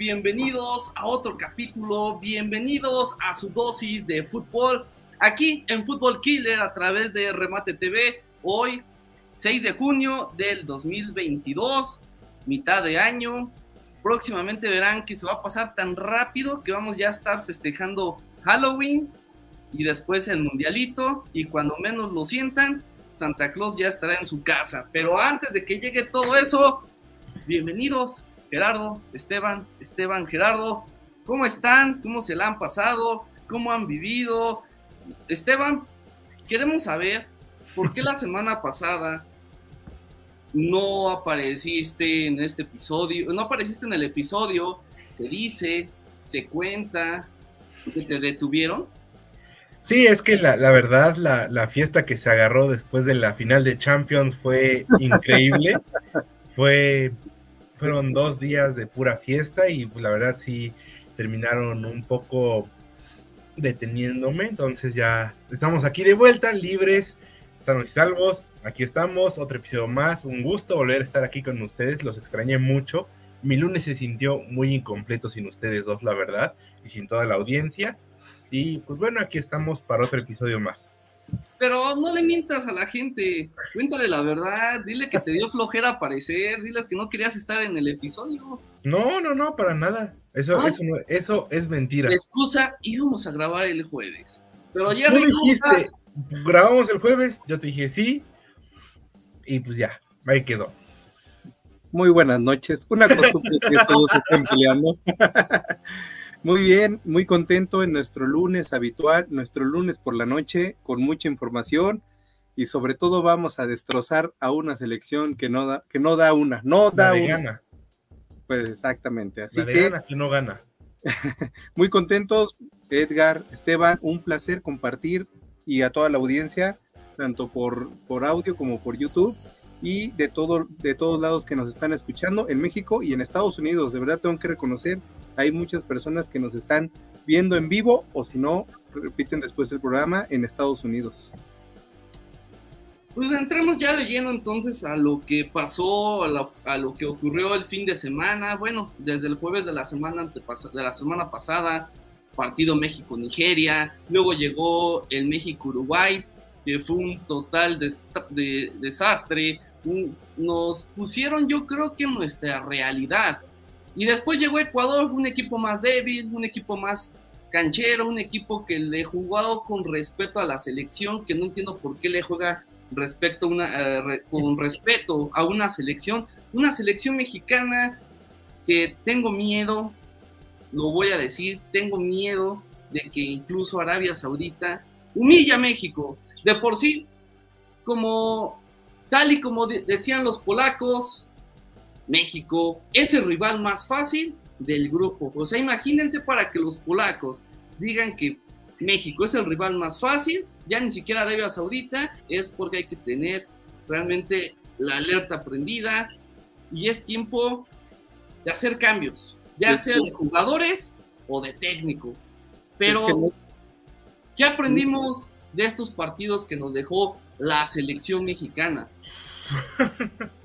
bienvenidos a otro capítulo, bienvenidos a su dosis de fútbol, aquí en Fútbol Killer a través de Remate TV, hoy 6 de junio del 2022, mitad de año, próximamente verán que se va a pasar tan rápido que vamos ya a estar festejando Halloween y después el Mundialito y cuando menos lo sientan, Santa Claus ya estará en su casa. Pero antes de que llegue todo eso, bienvenidos Gerardo, Esteban, Esteban, Gerardo, ¿cómo están? ¿Cómo se la han pasado? ¿Cómo han vivido? Esteban, queremos saber por qué la semana pasada no apareciste en este episodio, no apareciste en el episodio, se dice, se cuenta que te detuvieron. Sí, es que la, la verdad, la, la, fiesta que se agarró después de la final de Champions fue increíble. fue fueron dos días de pura fiesta y pues, la verdad sí terminaron un poco deteniéndome. Entonces ya estamos aquí de vuelta, libres, sanos y salvos. Aquí estamos, otro episodio más. Un gusto volver a estar aquí con ustedes. Los extrañé mucho. Mi lunes se sintió muy incompleto sin ustedes dos, la verdad, y sin toda la audiencia. Y pues bueno, aquí estamos para otro episodio más. Pero no le mientas a la gente, cuéntale la verdad, dile que te dio flojera aparecer, dile que no querías estar en el episodio. No, no, no, para nada. Eso, eso, eso es mentira. La excusa, íbamos a grabar el jueves. Pero ya dijiste, grabamos el jueves, yo te dije sí, y pues ya, ahí quedó. Muy buenas noches. Una costumbre que todos estén peleando. Muy bien, muy contento en nuestro lunes habitual, nuestro lunes por la noche, con mucha información y sobre todo vamos a destrozar a una selección que no da, que no da una, no da una. Gana. Pues exactamente, así que, gana, que no gana. muy contentos, Edgar, Esteban, un placer compartir y a toda la audiencia, tanto por, por audio como por YouTube y de, todo, de todos lados que nos están escuchando en México y en Estados Unidos. De verdad tengo que reconocer, hay muchas personas que nos están viendo en vivo o si no, repiten después del programa en Estados Unidos. Pues entremos ya leyendo entonces a lo que pasó, a lo, que ocurrió el fin de semana. Bueno, desde el jueves de la semana de la semana pasada, partido México-Nigeria, luego llegó el México-Uruguay, que fue un total de, desastre nos pusieron yo creo que nuestra realidad. Y después llegó Ecuador, un equipo más débil, un equipo más canchero, un equipo que le jugado con respeto a la selección, que no entiendo por qué le juega respecto una, eh, con respeto a una selección, una selección mexicana que tengo miedo, lo voy a decir, tengo miedo de que incluso Arabia Saudita humilla a México. De por sí, como Tal y como decían los polacos, México es el rival más fácil del grupo. O sea, imagínense para que los polacos digan que México es el rival más fácil, ya ni siquiera Arabia Saudita, es porque hay que tener realmente la alerta prendida y es tiempo de hacer cambios, ya sea de jugadores o de técnico. Pero, ¿qué aprendimos de estos partidos que nos dejó la selección mexicana.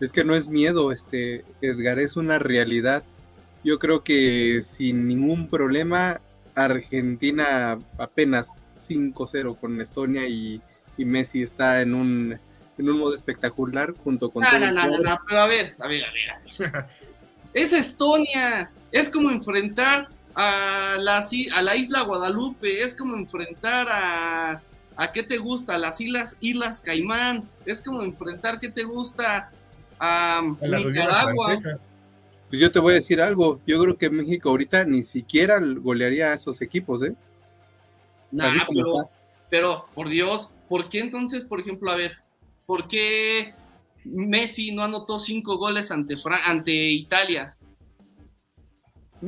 Es que no es miedo, este Edgar, es una realidad. Yo creo que sin ningún problema, Argentina apenas 5-0 con Estonia y, Messi está en un, en un modo espectacular junto con... No, no, no, no, pero a ver, a ver, a ver. es Estonia, es como enfrentar a la, a la isla Guadalupe, es como enfrentar a, a qué te gusta, las islas, islas Caimán, es como enfrentar qué te gusta a, Nicaragua. Pues yo te voy a decir algo, yo creo que México ahorita ni siquiera golearía a esos equipos, ¿eh? pero, pero, por Dios, ¿por qué entonces, por ejemplo, a ver, ¿por qué Messi no anotó cinco goles ante, ante Italia?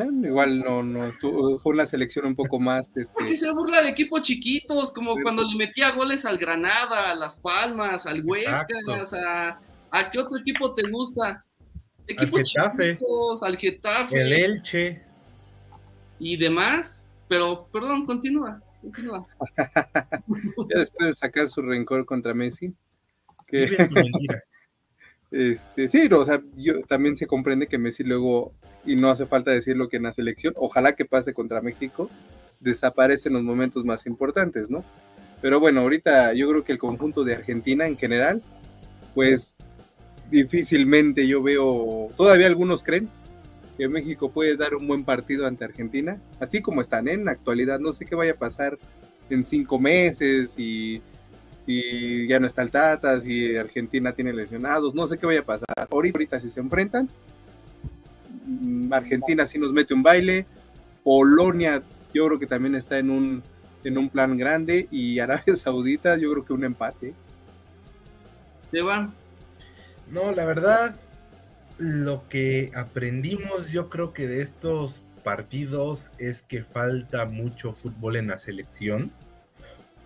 igual no, no, fue una selección un poco más. Este... Porque se burla de equipos chiquitos, como cuando le metía goles al Granada, a Las Palmas, al Huescas, a, a qué otro equipo te gusta. Equipos chiquitos, al Getafe. El Elche. Y demás. Pero, perdón, continúa. continúa. ya después de sacar su rencor contra Messi. Que... Este, sí, o sea, yo, también se comprende que Messi luego, y no hace falta decirlo que en la selección, ojalá que pase contra México, desaparece en los momentos más importantes, ¿no? Pero bueno, ahorita yo creo que el conjunto de Argentina en general, pues difícilmente yo veo, todavía algunos creen que México puede dar un buen partido ante Argentina, así como están ¿eh? en la actualidad, no sé qué vaya a pasar en cinco meses y si ya no está el Tata, si Argentina tiene lesionados, no sé qué vaya a pasar. Ahorita, ahorita si se enfrentan, mm, Argentina sí nos mete un baile, Polonia yo creo que también está en un, en un plan grande y Arabia Saudita yo creo que un empate. Esteban. No, la verdad, lo que aprendimos yo creo que de estos partidos es que falta mucho fútbol en la selección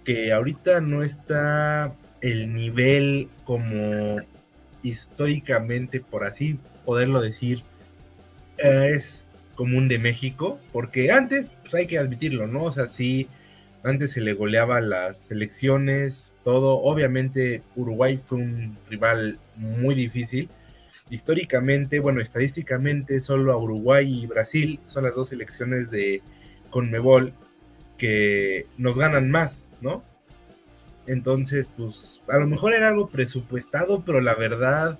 que ahorita no está el nivel como históricamente, por así poderlo decir, es común de México, porque antes, pues hay que admitirlo, ¿no? O sea, sí, antes se le goleaba las selecciones, todo, obviamente Uruguay fue un rival muy difícil, históricamente, bueno, estadísticamente, solo a Uruguay y Brasil son las dos selecciones de Conmebol que nos ganan más, ¿no? Entonces, pues a lo mejor era algo presupuestado, pero la verdad,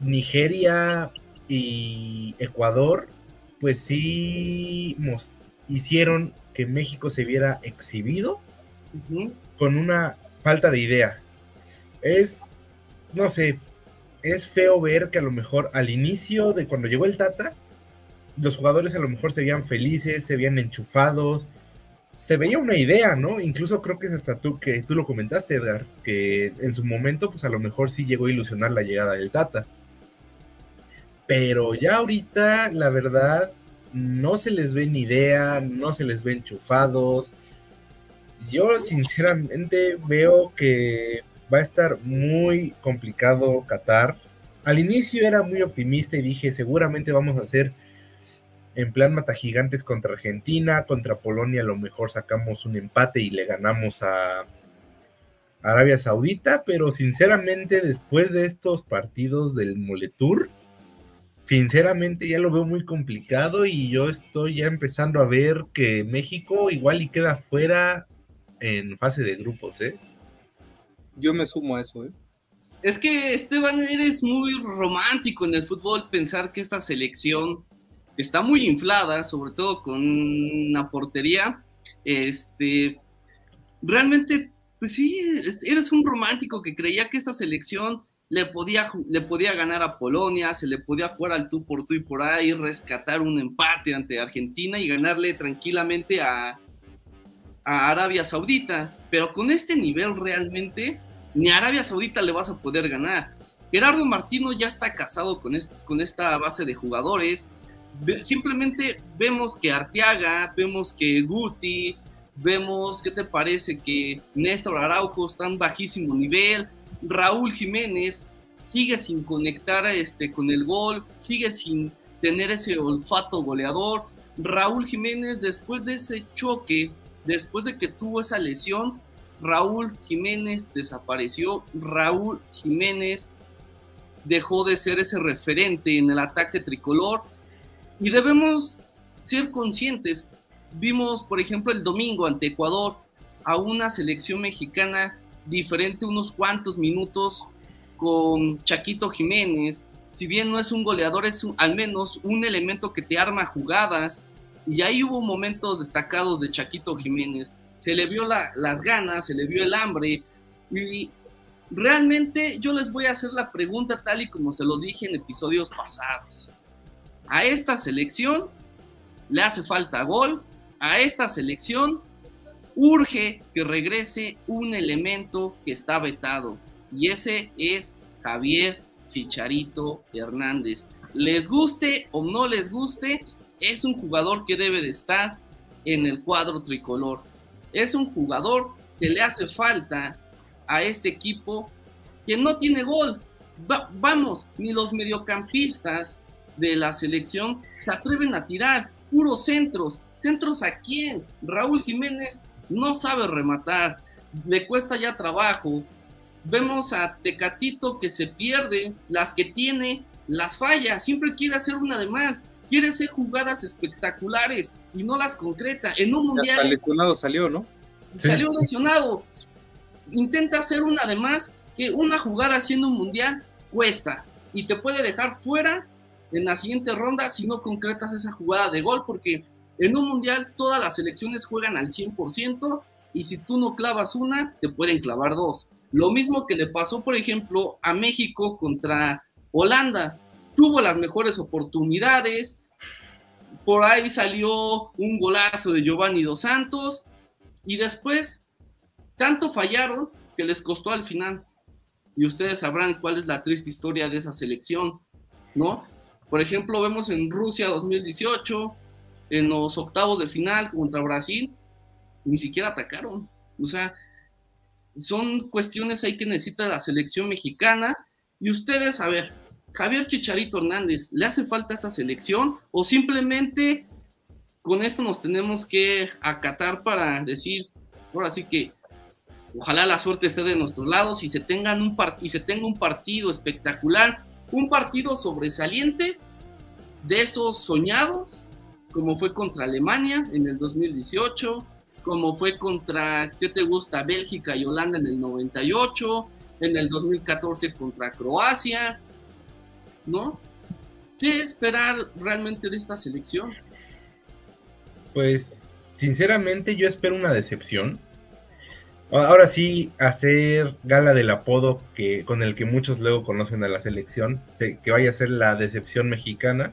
Nigeria y Ecuador, pues sí hicieron que México se viera exhibido con una falta de idea. Es, no sé, es feo ver que a lo mejor al inicio de cuando llegó el Tata, los jugadores a lo mejor se veían felices, se veían enchufados, se veía una idea, ¿no? Incluso creo que es hasta tú que tú lo comentaste, Edgar, que en su momento, pues a lo mejor sí llegó a ilusionar la llegada del Tata. Pero ya ahorita, la verdad, no se les ve ni idea, no se les ve enchufados. Yo sinceramente veo que va a estar muy complicado Qatar. Al inicio era muy optimista y dije, seguramente vamos a hacer en plan mata gigantes contra Argentina, contra Polonia a lo mejor sacamos un empate y le ganamos a Arabia Saudita, pero sinceramente después de estos partidos del Moletour, sinceramente ya lo veo muy complicado y yo estoy ya empezando a ver que México igual y queda fuera en fase de grupos, ¿eh? Yo me sumo a eso, ¿eh? Es que Esteban, eres muy romántico en el fútbol pensar que esta selección está muy inflada, sobre todo con una portería. Este, realmente, pues sí, eres un romántico que creía que esta selección le podía, le podía ganar a Polonia, se le podía jugar al tú por tú y por ahí, rescatar un empate ante Argentina y ganarle tranquilamente a, Arabia Saudita. Pero con este nivel realmente, ni a Arabia Saudita le vas a poder ganar. Gerardo Martino ya está casado con, con esta base de jugadores simplemente vemos que Arteaga, vemos que Guti, vemos, ¿qué te parece? Que Néstor Araujo está en bajísimo nivel, Raúl Jiménez sigue sin conectar este, con el gol, sigue sin tener ese olfato goleador. Raúl Jiménez, después de ese choque, después de que tuvo esa lesión, Raúl Jiménez desapareció. Raúl Jiménez dejó de ser ese referente en el ataque tricolor y debemos ser conscientes. Vimos, por ejemplo, el domingo ante Ecuador a una selección mexicana diferente unos cuantos minutos con Chaquito Jiménez. Si bien no es un goleador, es al menos un elemento que te arma jugadas. Y ahí hubo momentos destacados de Chaquito Jiménez. Se le vio las ganas, se le vio el hambre. Y realmente yo les voy a hacer la pregunta tal y como se los dije en episodios pasados. A esta selección le hace falta gol, a esta selección urge que regrese un elemento que está vetado y ese es Javier Chicharito Hernández. Les guste o no les guste, es un jugador que debe de estar en el cuadro tricolor. Es un jugador que le hace falta a este equipo que no tiene gol. vamos, ni los mediocampistas de la selección se atreven a tirar puros centros. ¿Centros a quién? Raúl Jiménez no sabe rematar, le cuesta ya trabajo. vemos a Tecatito que se pierde, las que tiene, las falla, siempre quiere hacer una de más, quiere hacer jugadas espectaculares y no las concreta. En un mundial. Hasta lesionado salió, ¿no? Salió lesionado. Intenta hacer una de más que una jugada haciendo un mundial cuesta y te puede dejar fuera en la siguiente ronda si no concretas esa jugada de gol, porque en un mundial todas las selecciones juegan al 100% y si tú no clavas una, te pueden clavar dos. Lo mismo que le pasó, por ejemplo, a México contra Holanda. Tuvo las mejores oportunidades. Por ahí salió un golazo de Giovanni Dos Santos. Y después, tanto fallaron que les costó al final. Y ustedes sabrán cuál es la triste historia de esa selección, ¿no? Por ejemplo, vemos en Rusia 2018, en los octavos de final contra Brasil, ni siquiera atacaron. O sea, son cuestiones ahí que necesita la selección mexicana. Y ustedes, a ver, Javier Chicharito Hernández, ¿le hace falta esta selección? ¿O simplemente con esto nos tenemos que acatar para decir, ahora sí que ojalá la suerte esté de nuestros lados y se, tengan un y se tenga un partido espectacular, un partido sobresaliente de esos soñados, como fue contra Alemania en el 2018, como fue contra, ¿qué te gusta? Bélgica y Holanda en el 98, en el 2014 contra Croacia, ¿no? ¿Qué esperar realmente de esta selección? Pues, sinceramente, yo espero una decepción. Ahora sí, hacer gala del apodo que, con el que muchos luego conocen a la selección, que vaya a ser la decepción mexicana.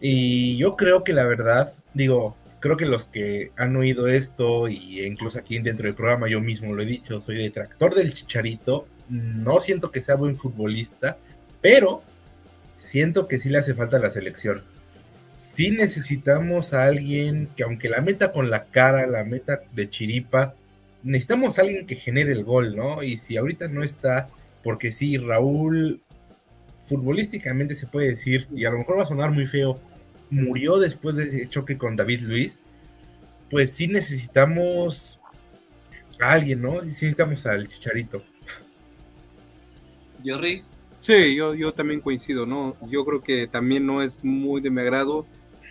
Y yo creo que la verdad, digo, creo que los que han oído esto, y incluso aquí dentro del programa yo mismo lo he dicho, soy detractor del Chicharito, no siento que sea buen futbolista, pero siento que sí le hace falta a la selección. Sí necesitamos a alguien que aunque la meta con la cara, la meta de chiripa, necesitamos a alguien que genere el gol, ¿no? Y si ahorita no está, porque sí, Raúl, futbolísticamente se puede decir, y a lo mejor va a sonar muy feo, murió después de ese choque con David Luis, pues sí necesitamos a alguien, ¿no? Necesitamos al Chicharito. Jerry. Sí, yo, yo también coincido, ¿no? Yo creo que también no es muy de mi agrado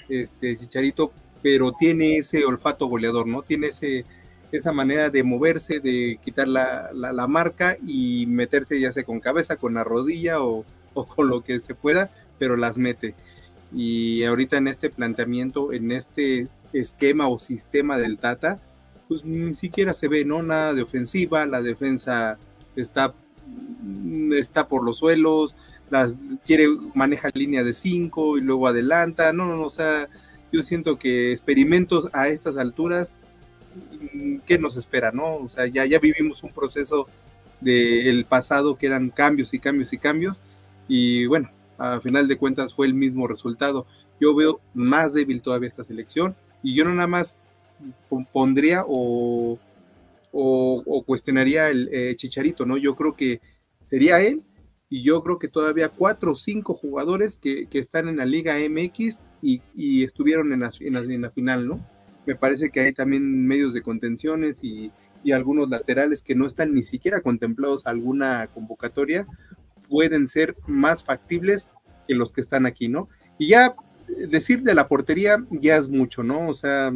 este Chicharito, pero tiene ese olfato goleador, ¿no? Tiene ese, esa manera de moverse, de quitar la, la, marca y meterse ya sea con cabeza, con la rodilla o, o con lo que se pueda, pero las mete y ahorita en este planteamiento, en este esquema o sistema del Tata, pues ni siquiera se ve, ¿no? Nada de ofensiva, la defensa está, está por los suelos, las, quiere, maneja línea de 5 y luego adelanta, no, no, no, o sea, yo siento que experimentos a estas alturas, ¿qué nos espera, no? O sea, ya, ya vivimos un proceso del pasado que eran cambios y cambios y cambios, y bueno, a final de cuentas fue el mismo resultado. Yo veo más débil todavía esta selección y yo no nada más pondría o, o, cuestionaría el eh, Chicharito, ¿no? Yo creo que sería él y yo creo que todavía cuatro o cinco jugadores que, están en la Liga MX y, estuvieron en la, en, la, final, ¿no? Me parece que hay también medios de contenciones y, y algunos laterales que no están ni siquiera contemplados a alguna convocatoria pueden ser más factibles que los que están aquí, ¿no? Y ya eh, decir de la portería ya es mucho, ¿no? O sea,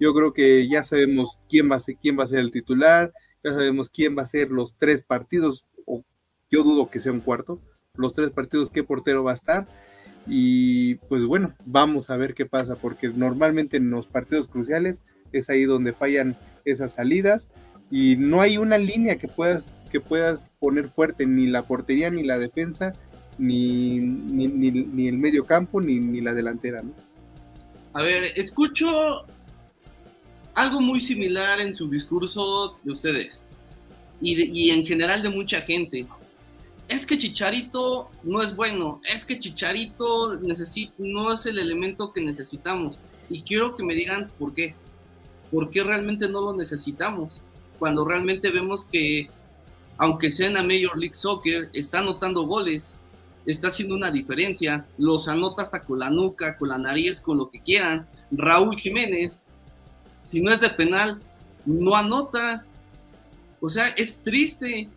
yo creo que ya sabemos quién va a ser, quién va a ser el titular, ya sabemos quién va a ser los tres partidos, o yo dudo que sea un cuarto, los tres partidos, qué portero va a estar. Y pues bueno, vamos a ver qué pasa, porque normalmente en los partidos cruciales es ahí donde fallan esas salidas y no hay una línea que puedas que puedas poner fuerte ni la portería ni la defensa ni, ni, el medio campo ni, la delantera a ver escucho algo muy similar en su discurso de ustedes y, y en general de mucha gente es que Chicharito no es bueno, es que Chicharito no es el elemento que necesitamos. Y quiero que me digan por qué. ¿Por qué realmente no lo necesitamos? Cuando realmente vemos que aunque sea en la Major League Soccer, está anotando goles, está haciendo una diferencia, los anota hasta con la nuca, con la nariz, con lo que quieran. Raúl Jiménez, si no es de penal, no anota. O sea, es triste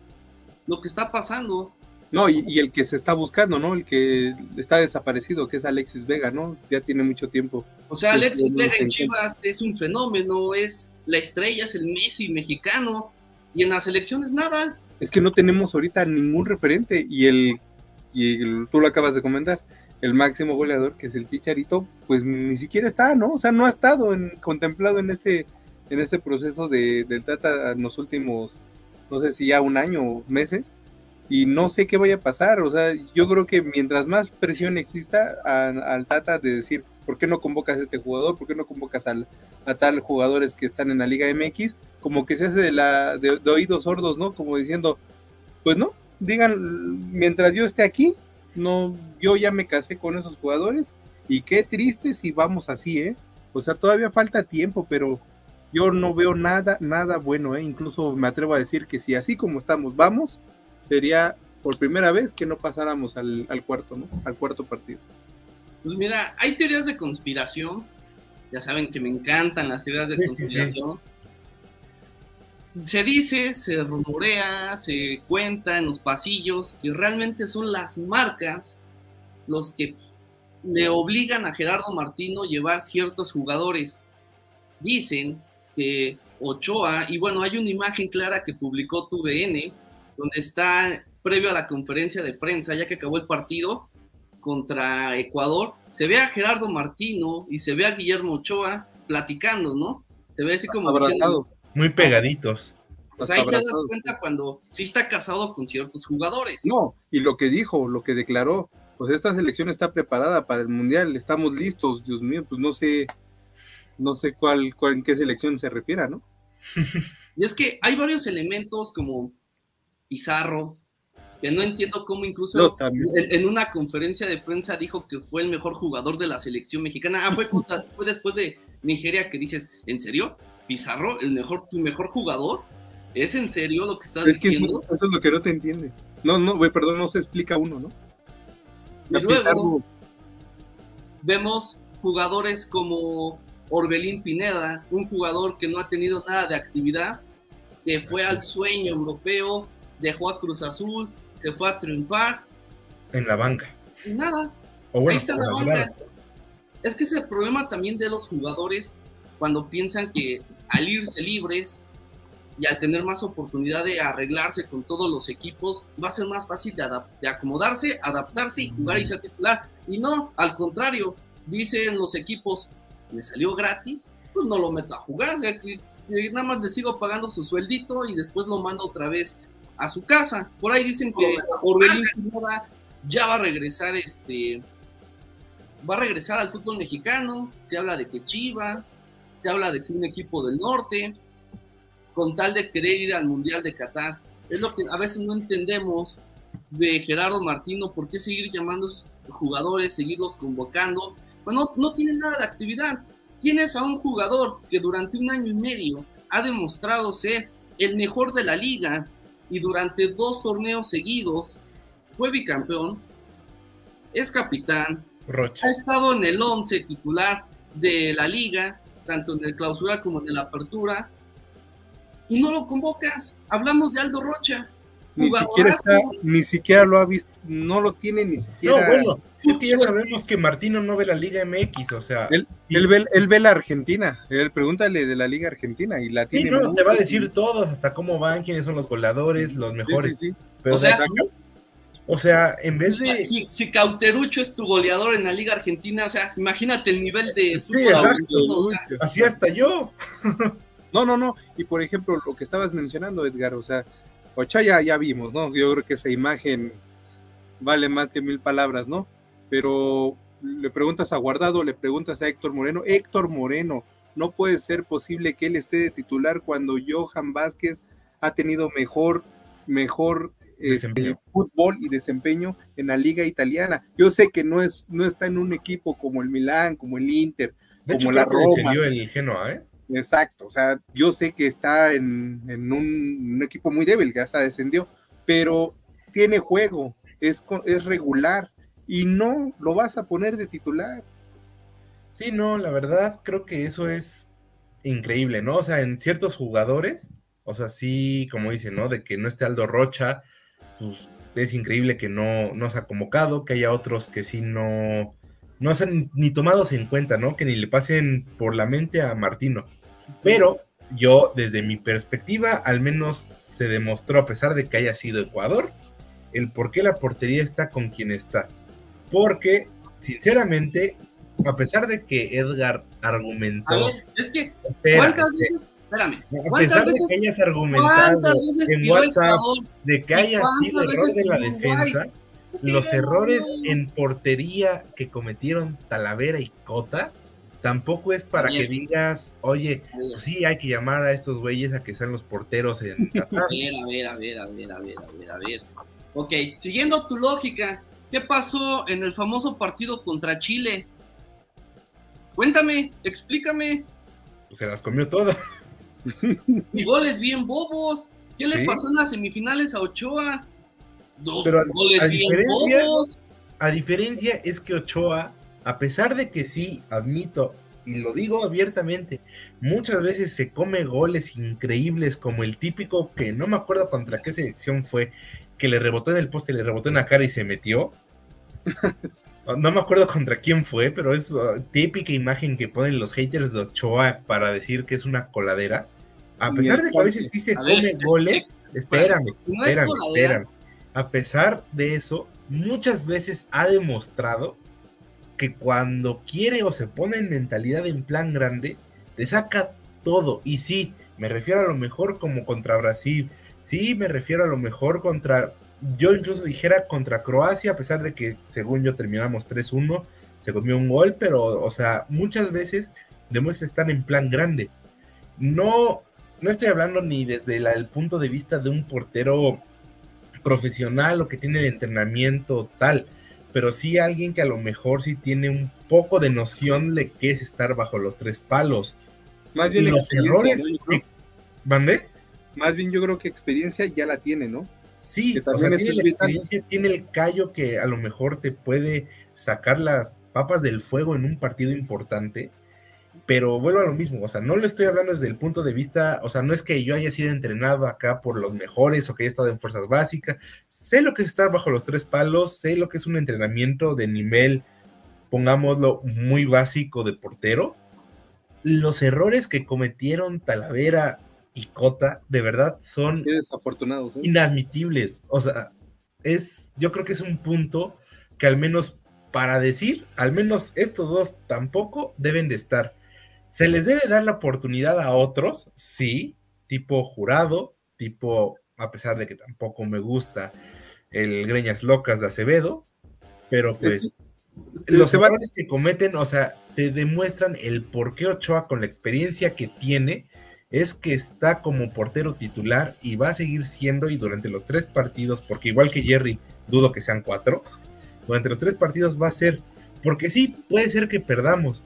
lo que está pasando. No, y, el que se está buscando, ¿no? El que está desaparecido, que es Alexis Vega, ¿no? Ya tiene mucho tiempo. O sea, Alexis Vega en Chivas es un fenómeno, es la estrella, es el Messi mexicano, y en las elecciones nada. Es que no tenemos ahorita ningún referente, y el, y tú lo acabas de comentar, el máximo goleador, que es el Chicharito, pues ni siquiera está, ¿no? O sea, no ha estado en, contemplado en este, en este proceso de, del Tata en los últimos, no sé si ya un año o meses, y no sé qué vaya a pasar. O sea, yo creo que mientras más presión exista al Tata de decir, ¿por qué no convocas a este jugador? ¿Por qué no convocas al, a tal jugadores que están en la Liga MX? Como que se hace de, la, de, oídos sordos, ¿no? Como diciendo, pues no, digan, mientras yo esté aquí, no, yo ya me casé con esos jugadores y qué triste si vamos así, ¿eh? O sea, todavía falta tiempo, pero yo no veo nada, nada bueno, ¿eh? Incluso me atrevo a decir que si así como estamos, vamos, sería por primera vez que no pasáramos al, cuarto, ¿no? Al cuarto partido. Pues mira, hay teorías de conspiración. Ya saben que me encantan las teorías de conspiración. Se dice, se rumorea, se cuenta en los pasillos que realmente son las marcas los que le obligan a Gerardo Martino llevar ciertos jugadores. Dicen que Ochoa, y bueno, hay una imagen clara que publicó tu DN, donde está previo a la conferencia de prensa, ya que acabó el partido contra Ecuador, se ve a Gerardo Martino y se ve a Guillermo Ochoa platicando, ¿no? Se ve así como abrazados, muy pegaditos. O sea, ahí te das cuenta cuando sí está casado con ciertos jugadores. No, y lo que dijo, lo que declaró, pues esta selección está preparada para el mundial, estamos listos, Dios mío, pues no sé, no sé cuál, cuál en qué selección se refiera, ¿no? y es que hay varios elementos como Pizarro, que no entiendo cómo incluso en, una conferencia de prensa dijo que fue el mejor jugador de la selección mexicana. Ah, fue, fue después de Nigeria que dices, ¿en serio? ¿Pizarro, el mejor, tu mejor jugador? ¿Es en serio lo que estás diciendo? eso, es lo que no te entiendes. No, no, güey, perdón, no se explica uno, ¿no? Y luego vemos jugadores como Orbelín Pineda, un jugador que no ha tenido nada de actividad, que fue al sueño europeo, dejó a Cruz Azul, se fue a triunfar. En la banca. Y nada. Ahí está la banca. Es que es el problema también de los jugadores cuando piensan que al irse libres y al tener más oportunidad de arreglarse con todos los equipos, va a ser más fácil de, acomodarse, adaptarse y jugar y ser titular. Y no, al contrario, dicen los equipos, me salió gratis, pues no lo meto a jugar, nada más le sigo pagando su sueldito y después lo mando otra vez a su casa. Por ahí dicen que Orbelín ya va a regresar, este, va a regresar al fútbol mexicano. Se habla de que Chivas, se habla de que un equipo del norte, con tal de querer ir al Mundial de Qatar. Es lo que a veces no entendemos de Gerardo Martino, por qué seguir llamando a sus jugadores, seguirlos convocando, bueno, no tiene nada de actividad. Tienes a un jugador que durante un año y medio ha demostrado ser el mejor de la liga, y durante dos torneos seguidos fue bicampeón, es capitán, ha estado en el 11 titular de la liga, tanto en el clausura como en la apertura, y no lo convocas. Hablamos de Aldo Rocha, ni siquiera, ni siquiera lo ha visto, no lo tiene ni siquiera. No, bueno, es que ya sabemos que Martino no ve la Liga MX, o sea. Él, ve, él ve, la Argentina, él pregúntale de la Liga Argentina y la tiene. no, te va a decir todos, hasta cómo van, quiénes son los goleadores, los mejores. Pero, o, sea, o sea, en vez de. Si, Cauterucho es tu goleador en la Liga Argentina, o sea, imagínate el nivel de. Sí, exacto. Así hasta yo. No, no, no. Y por ejemplo, lo que estabas mencionando, Edgar, o sea, Ocha ya, ya vimos, ¿no? Yo creo que esa imagen vale más que mil palabras, ¿no? Pero le preguntas a Guardado, le preguntas a Héctor Moreno, Héctor Moreno, no puede ser posible que él esté de titular cuando Johan Vázquez ha tenido mejor, mejor este, fútbol y desempeño en la liga italiana. Yo sé que no es, no está en un equipo como el Milán, como el Inter, como la Roma. el Genoa, ¿eh? Exacto, o sea, yo sé que está en, un, equipo muy débil, que hasta descendió, pero tiene juego, es, es regular y no lo vas a poner de titular. Sí, no, la verdad creo que eso es increíble, ¿no? O sea, en ciertos jugadores, O sea, sí, como dicen, ¿no? De que no esté Aldo Rocha, pues es increíble que no, no se ha convocado, que haya otros que sí no, no sean ni tomados en cuenta, ¿no? Que ni le pasen por la mente a Martino. Pero yo, desde mi perspectiva, al menos se demostró, a pesar de que haya sido Ecuador, el por qué la portería está con quien está. Porque, sinceramente, a pesar de que Edgar argumentó. es que, ¿cuántas veces? Espérame. A pesar de que hayas argumentado en WhatsApp de que haya sido error de la defensa, los errores en portería que cometieron Talavera y Cota tampoco es para que digas, oye, pues sí, hay que llamar a estos güeyes a que sean los porteros en Qatar. A ver, a ver, a ver, a ver, a ver, a ver, a ver. Ok, siguiendo tu lógica, ¿qué pasó en el famoso partido contra Chile? Cuéntame, explícame. Pues se las comió todas. Y goles bien bobos. ¿Qué le pasó en las semifinales a Ochoa? Dos Pero goles bien bobos. A diferencia es que Ochoa a pesar de que sí, admito, y lo digo abiertamente, muchas veces se come goles increíbles como el típico que no me acuerdo contra qué selección fue, que le rebotó en el poste, le rebotó en la cara y se metió. No me acuerdo contra quién fue, pero es uh, típica imagen que ponen los haters de Ochoa para decir que es una coladera. A pesar de que a veces sí se come goles, espérame, espérame, espérame. A pesar de eso, muchas veces ha demostrado que cuando quiere o se pone en mentalidad en plan grande, te saca todo. Y sí, me refiero a lo mejor como contra Brasil. Sí, me refiero a lo mejor contra, yo incluso dijera contra Croacia, a pesar de que según yo terminamos 3-1, se comió un gol, pero, o sea, muchas veces demuestra estar en plan grande. No, no estoy hablando ni desde el punto de vista de un portero profesional o que tiene el entrenamiento tal, pero sí alguien que a lo mejor sí tiene un poco de noción de qué es estar bajo los tres palos. Más bien los errores. ¿Mandé? Más bien yo creo que experiencia ya la tiene, ¿no? Sí, o sea, tiene la experiencia, tiene el callo que a lo mejor te puede sacar las papas del fuego en un partido importante pero vuelvo a lo mismo, o sea, no lo estoy hablando desde el punto de vista, o sea, no es que yo haya sido entrenado acá por los mejores o que haya estado en fuerzas básicas, sé lo que es estar bajo los tres palos, sé lo que es un entrenamiento de nivel, pongámoslo, muy básico de portero. Los errores que cometieron Talavera y Cota, de verdad, son desafortunados, ¿eh? inadmitibles. O sea, es, yo creo que es un punto que al menos para decir, al menos estos dos tampoco deben de estar. ¿Se les debe dar la oportunidad a otros? Sí, tipo jurado, tipo, a pesar de que tampoco me gusta el Greñas Locas de Acevedo, pero pues los errores que cometen, o sea, te demuestran el por qué Ochoa con la experiencia que tiene es que está como portero titular y va a seguir siendo y durante los tres partidos, porque igual que Jerry, dudo que sean cuatro, durante los tres partidos va a ser, porque sí, puede ser que perdamos,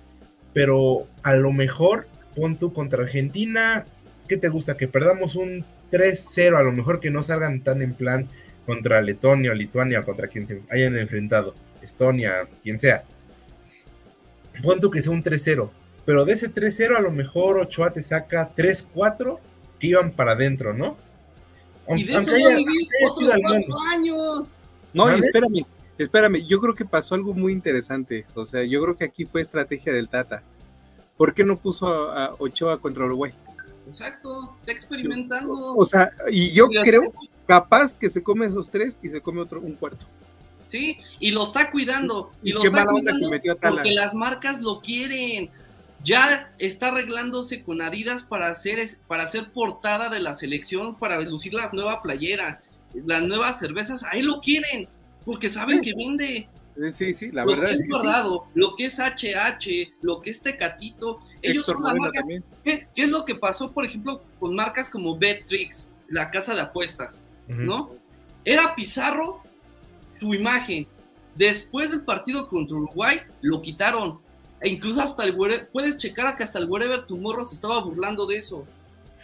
pero a lo mejor pon tú contra Argentina, ¿qué te gusta? Que perdamos un 3-0, a lo mejor que no salgan tan en plan contra Letonia o Lituania, contra quien se hayan enfrentado, Estonia, quien sea. Pon tú que sea un 3-0, pero de ese 3-0 a lo mejor Ochoa te saca 3-4 que iban para adentro, ¿no? y de eso haya, cuatro años. No, espérame, Espérame, yo creo que pasó algo muy interesante. O sea, yo creo que aquí fue estrategia del Tata. ¿Por qué no puso a, Ochoa contra Uruguay? Exacto, está experimentando. O sea, y yo creo capaz que se come esos tres y se come otro un cuarto. Sí, y lo está cuidando. Y, lo está cuidando porque las marcas lo quieren. Ya está arreglándose con Adidas para hacer, para hacer portada de la selección, para lucir la nueva playera, las nuevas cervezas. Ahí lo quieren porque saben que vende. Sí, sí, la verdad. Que es, guardado, lo que es HH, lo que es Tecatito, ellos son la marca. ¿Qué, es lo que pasó, por ejemplo, con marcas como Bettrix, la casa de apuestas? ¿No? Era Pizarro su imagen. Después del partido contra Uruguay, lo quitaron. E incluso hasta el puedes checar que hasta el Wherever Tomorrow se estaba burlando de eso.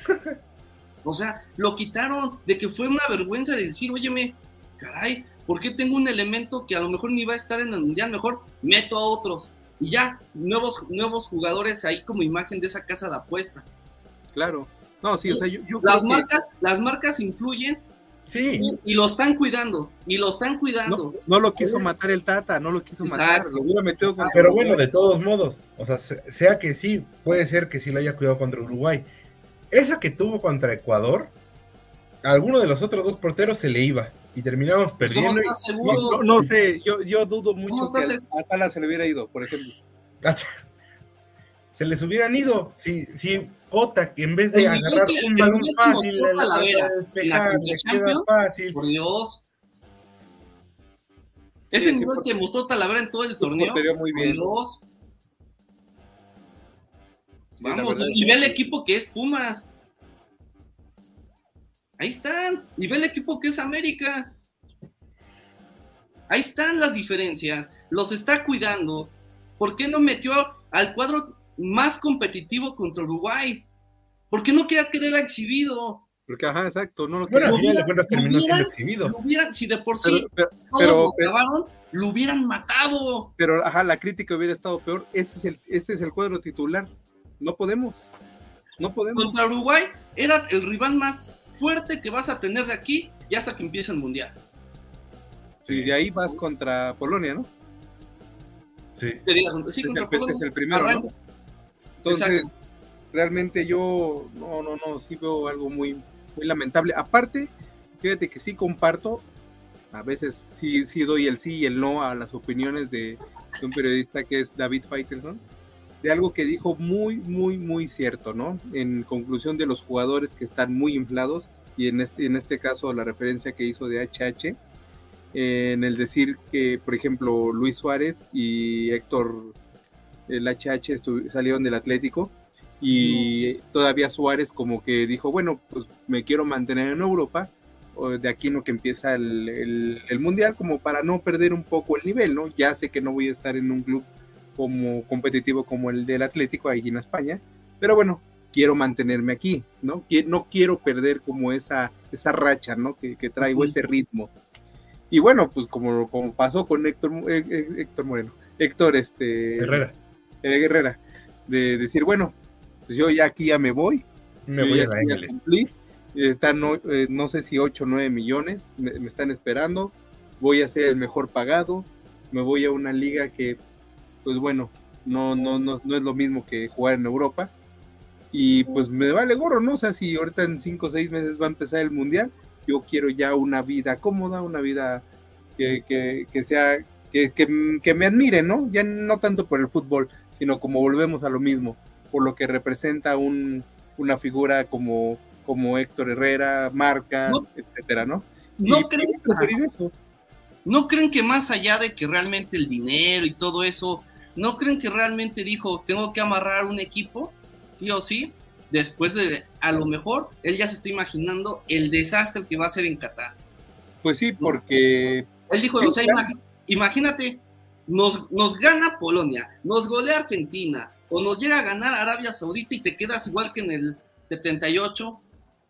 o sea, lo quitaron de que fue una vergüenza de decir, óyeme, caray, ¿Por qué tengo un elemento que a lo mejor ni va a estar en el mundial? Mejor meto a otros. Y ya, nuevos, nuevos jugadores ahí como imagen de esa casa de apuestas. Claro. No, sí, o sea, yo, yo las creo que- marcas, las marcas influyen Sí, y, y lo están cuidando, y lo están cuidando. no, no lo quiso matar el Tata, no lo quiso matar, lo hubiera metido con pero bueno, de todos modos, o sea, se- sea que sí, puede ser que sí lo haya cuidado contra Uruguay. Esa que tuvo contra Ecuador, a alguno de los otros dos porteros se le iba y terminamos ¿Cómo perdiendo. estás y-? No, no sé, yo, yo dudo mucho ¿Cómo que a Tala se le hubiera ido, por ejemplo. se les hubieran ido si, si Cota, que en vez de El nivel agarrar un balón fácil, la de en despejar, la le queda Champions, fácil. Por Dios. Ese sí, nivel porque- que mostró Talavera en todo el torneo. Portería muy Por bien. Dios. Sí, la Vamos, y ve el equipo que es Pumas. Ahí están. Y ve el equipo que es América. Ahí están las diferencias. Los está cuidando. ¿Por qué no metió al cuadro más competitivo contra Uruguay? ¿Por qué no quería quedar exhibido? Porque, ajá, exacto, no lo Bueno, quería. terminó siendo exhibido. Lo hubieran, si de por sí Pero, pero, todos pero- lo acabaron, lo hubieran matado. pero, ajá, la crítica hubiera estado peor. Ese es el, ese es el cuadro titular. No podemos. No podemos. Contra Uruguay era el rival más fuerte que vas a tener de aquí y hasta que empiece el mundial. Y de ahí vas contra Polonia, ¿no? Sí. Sí, Es contra el, Polonia. es el primero, ¿no? Entonces, Exacto. realmente yo, no, no, no, sí veo algo muy, muy lamentable. Aparte, fíjate que sí comparto, a veces sí, sí doy el sí y el no a las opiniones de, de un periodista que es David Faitelson, de algo que dijo muy, muy, muy cierto, ¿no? En conclusión de los jugadores que están muy inflados, y en este, en este caso la referencia que hizo de HH, en el decir que, por ejemplo, Luis Suárez y Héctor, el HH, salieron del Atlético y todavía Suárez como que dijo, bueno, pues me quiero mantener en Europa, de aquí no que empieza el, el- el Mundial, como para no perder un poco el nivel, ¿no? Ya sé que no voy a estar en un club como competitivo como el del Atlético ahí en España, pero bueno, quiero mantenerme aquí, ¿no? No quiero perder como esa, esa racha, ¿no? Que, que traigo, ese ritmo. Y bueno, pues como, como pasó con Héctor, eh, eh, Héctor Moreno, Héctor este, Herrera, eh, Guerrera, de decir, bueno, pues yo ya aquí ya me voy, me yo voy ya a ya cumplí, están, no, eh, no sé si 8 o 9 millones, me, me están esperando, voy a ser el mejor pagado, me voy a una liga que, pues bueno, no, no, no, no es lo mismo que jugar en Europa, y pues me vale gorro, ¿no? O sea, si ahorita en 5 o 6 meses va a empezar el Mundial, yo quiero ya una vida cómoda, una vida que, que, que sea, que, que, que me admire, ¿no? Ya no tanto por el fútbol, sino como volvemos a lo mismo, por lo que representa un, una figura como, como Héctor Herrera, marcas, No. etcétera, ¿no? ¿No Y creen, preferir eso. ¿No creen que más allá de que realmente el dinero y todo eso, ¿no creen que realmente dijo, tengo que amarrar un equipo, sí o sí? Después de, a lo mejor, él ya se está imaginando el desastre que va a ser en Qatar. Pues sí, porque Él dijo, Sí, o sea, claro. Imagínate, nos, nos gana Polonia, nos golea Argentina, o nos llega a ganar Arabia Saudita y te quedas igual que en el 78,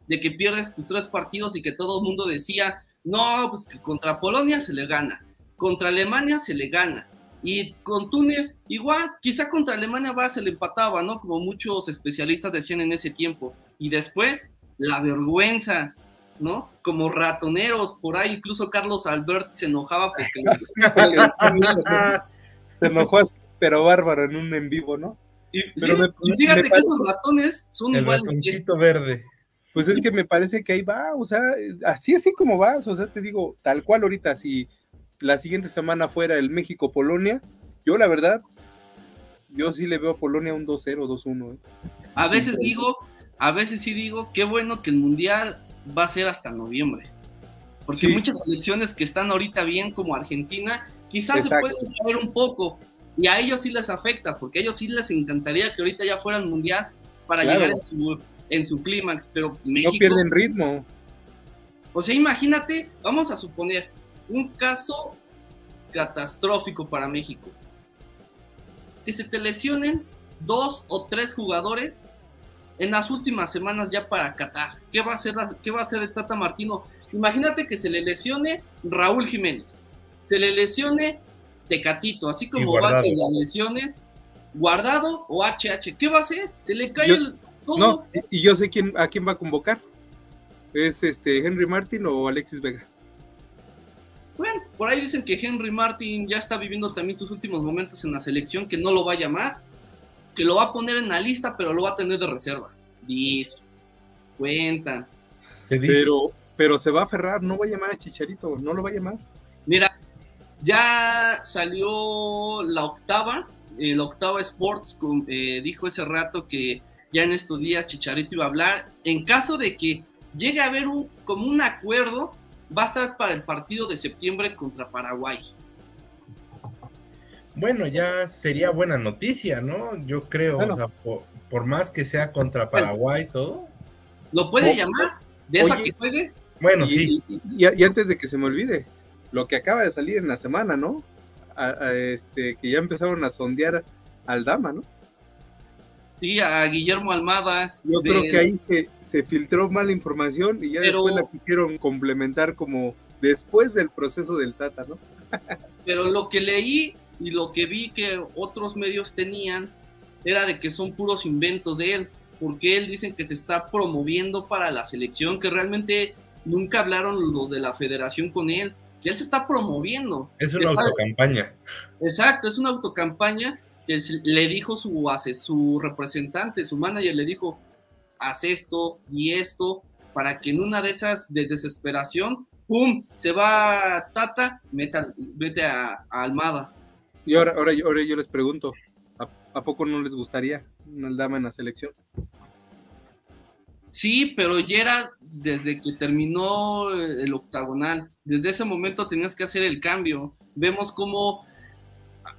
de que pierdes tus tres partidos y que todo el mundo decía, no, pues que contra Polonia se le gana, contra Alemania se le gana, y con Túnez igual, quizá contra Alemania se le empataba, ¿no? Como muchos especialistas decían en ese tiempo, y después la vergüenza, ¿no? Como ratoneros, por ahí incluso Carlos Albert se enojaba porque se enojó, así, pero bárbaro en un en vivo, ¿no? y, Pero sí, me- y fíjate me que esos ratones son El iguales que ratoncito verde. Pues es que me parece que ahí va, o sea, así así como vas, o sea, te digo, tal cual ahorita, si la siguiente semana fuera el México-Polonia, yo la verdad, yo sí le veo a Polonia un 2-0, 2-1. ¿eh? A veces sí. digo, a veces sí digo, qué bueno que el mundial va a ser hasta noviembre. Porque Sí. muchas selecciones que están ahorita bien, como Argentina, quizás Exacto. se pueden caer un poco. Y a ellos sí les afecta, porque a ellos sí les encantaría que ahorita ya fueran mundial para Claro. llegar en su, en su clímax. Pero No México, pierden ritmo. o sea, imagínate, vamos a suponer un caso catastrófico para México. Que se te lesionen dos o tres jugadores en las últimas semanas ya para Qatar. ¿Qué va a hacer, qué va a hacer el Tata Martino? Imagínate que se le lesione Raúl Jiménez, se le lesione Tecatito, así como va con las lesiones Guardado o HH. ¿Qué va a hacer? Se le cae Yo- el, No, y yo sé quién, a quién va a convocar. ¿Es este Henry Martin o Alexis Vega? Bueno, por ahí dicen que Henry Martin ya está viviendo también sus últimos momentos en la selección, que no lo va a llamar, que lo va a poner en la lista, pero lo va a tener de reserva. Dice, cuentan. Pero, pero se va a aferrar, no va a llamar a Chicharito, no lo va a llamar. Mira, ya salió la octava, el octava Sports eh, dijo ese rato que ya en estos días Chicharito iba a hablar. En caso de que llegue a haber un, como un acuerdo, va a estar para el partido de septiembre contra Paraguay. Bueno, ya sería buena noticia, ¿no? Yo creo, o sea, por, más que sea contra Paraguay y todo. ¿Lo puede llamar? ¿De esa que juegue? Bueno, sí. Y, antes de que se me olvide, lo que acaba de salir en la semana, ¿no? este, que ya empezaron a sondear al Dama, ¿no? Sí, a Guillermo Almada. Yo creo que ahí se, se, filtró mala información y ya después la quisieron complementar como después del proceso del Tata, ¿no? pero lo que leí y lo que vi que otros medios tenían era de que son puros inventos de él, porque él dicen que se está promoviendo para la selección, que realmente nunca hablaron los de la federación con él, que él se está promoviendo. Es una autocampaña. Exacto, es una autocampaña le dijo su, su representante, su manager, le dijo, haz esto y esto, para que en una de esas de desesperación, ¡pum! Se va Tata, meta, vete a, Almada. Y ahora, ahora, ahora yo les pregunto, ¿a, poco no les gustaría una dama en la selección? Sí, pero ya era desde que terminó el octagonal. Desde ese momento tenías que hacer el cambio. Vemos cómo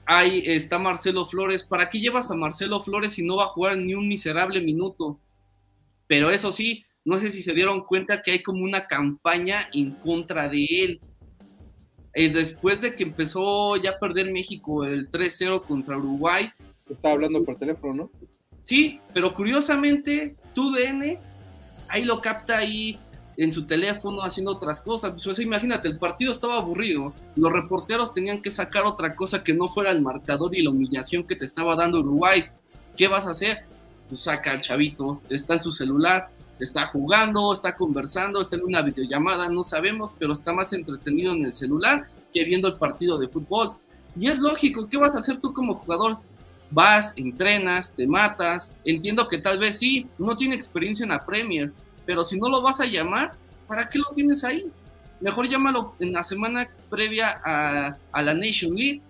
ahí está Marcelo Flores. ¿Para qué llevas a Marcelo Flores si no va a jugar ni un miserable minuto? Pero eso sí, no sé si se dieron cuenta que hay como una campaña en contra de él. Eh, después de que empezó ya a perder México el 3-0 contra Uruguay. Estaba hablando por teléfono, ¿no? Sí, pero curiosamente, tu DN, ahí lo capta ahí en su teléfono haciendo otras cosas. Pues, imagínate, el partido estaba aburrido. Los reporteros tenían que sacar otra cosa que no fuera el marcador y la humillación que te estaba dando Uruguay. ¿Qué vas a hacer? Pues saca al chavito, está en su celular, está jugando, está conversando, está en una videollamada, no sabemos, pero está más entretenido en el celular que viendo el partido de fútbol. Y es lógico, ¿qué vas a hacer tú como jugador? Vas, entrenas, te matas. Entiendo que tal vez sí, no tiene experiencia en la Premier, pero si no lo vas a llamar, ¿para qué lo tienes ahí? Mejor llámalo en la semana previa a, la Nation League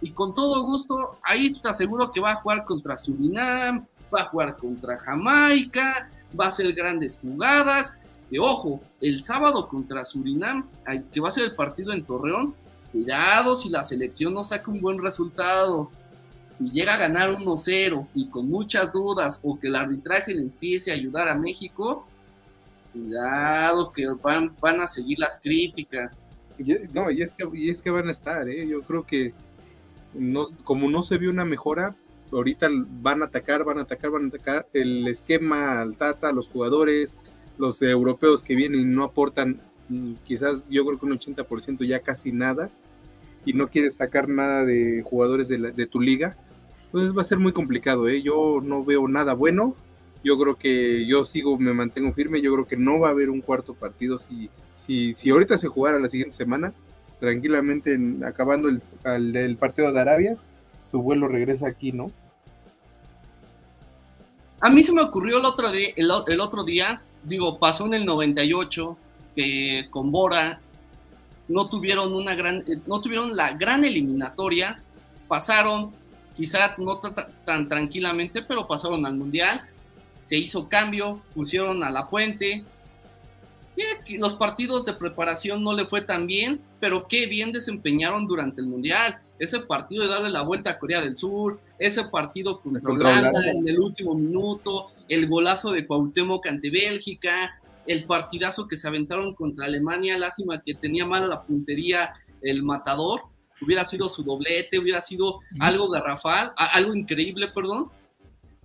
y con todo gusto, ahí te aseguro que va a jugar contra Surinam, va a jugar contra Jamaica, va a hacer grandes jugadas. Y ojo, el sábado contra Surinam, que va a ser el partido en Torreón, cuidado si la selección no saca un buen resultado y llega a ganar 1-0 y con muchas dudas o que el arbitraje le empiece a ayudar a México, cuidado que van, van a seguir las críticas. no, y es que, y es que van a estar, ¿eh? yo creo que no, como no se vio una mejora, ahorita van a atacar, van a atacar, van a atacar. El esquema al Tata, los jugadores, los europeos que vienen no aportan mm, quizás yo creo que un 80% ya casi nada y no quieres sacar nada de jugadores de, tu liga, entonces va a ser muy complicado, ¿eh? yo no veo nada bueno. Yo creo que yo sigo, me mantengo firme, yo creo que no va a haber un cuarto partido si, si, si ahorita se jugara la siguiente semana, tranquilamente acabando el, partido de Arabia, su vuelo regresa aquí, ¿no? A mí se me ocurrió el otro día, el, otro día digo, pasó en el 98 que con Bora no tuvieron una gran, no tuvieron la gran eliminatoria, pasaron, quizá no tan tranquilamente, pero pasaron al Mundial se hizo cambio, pusieron a la puente. Los partidos de preparación no le fue tan bien, pero qué bien desempeñaron durante el Mundial. Ese partido de darle la vuelta a Corea del Sur, ese partido contra Holanda en el último minuto, el golazo de Cuauhtémoc ante Bélgica, el partidazo que se aventaron contra Alemania, lástima que tenía mala la puntería el matador, hubiera sido su doblete, hubiera sido algo garrafal, algo increíble, perdón,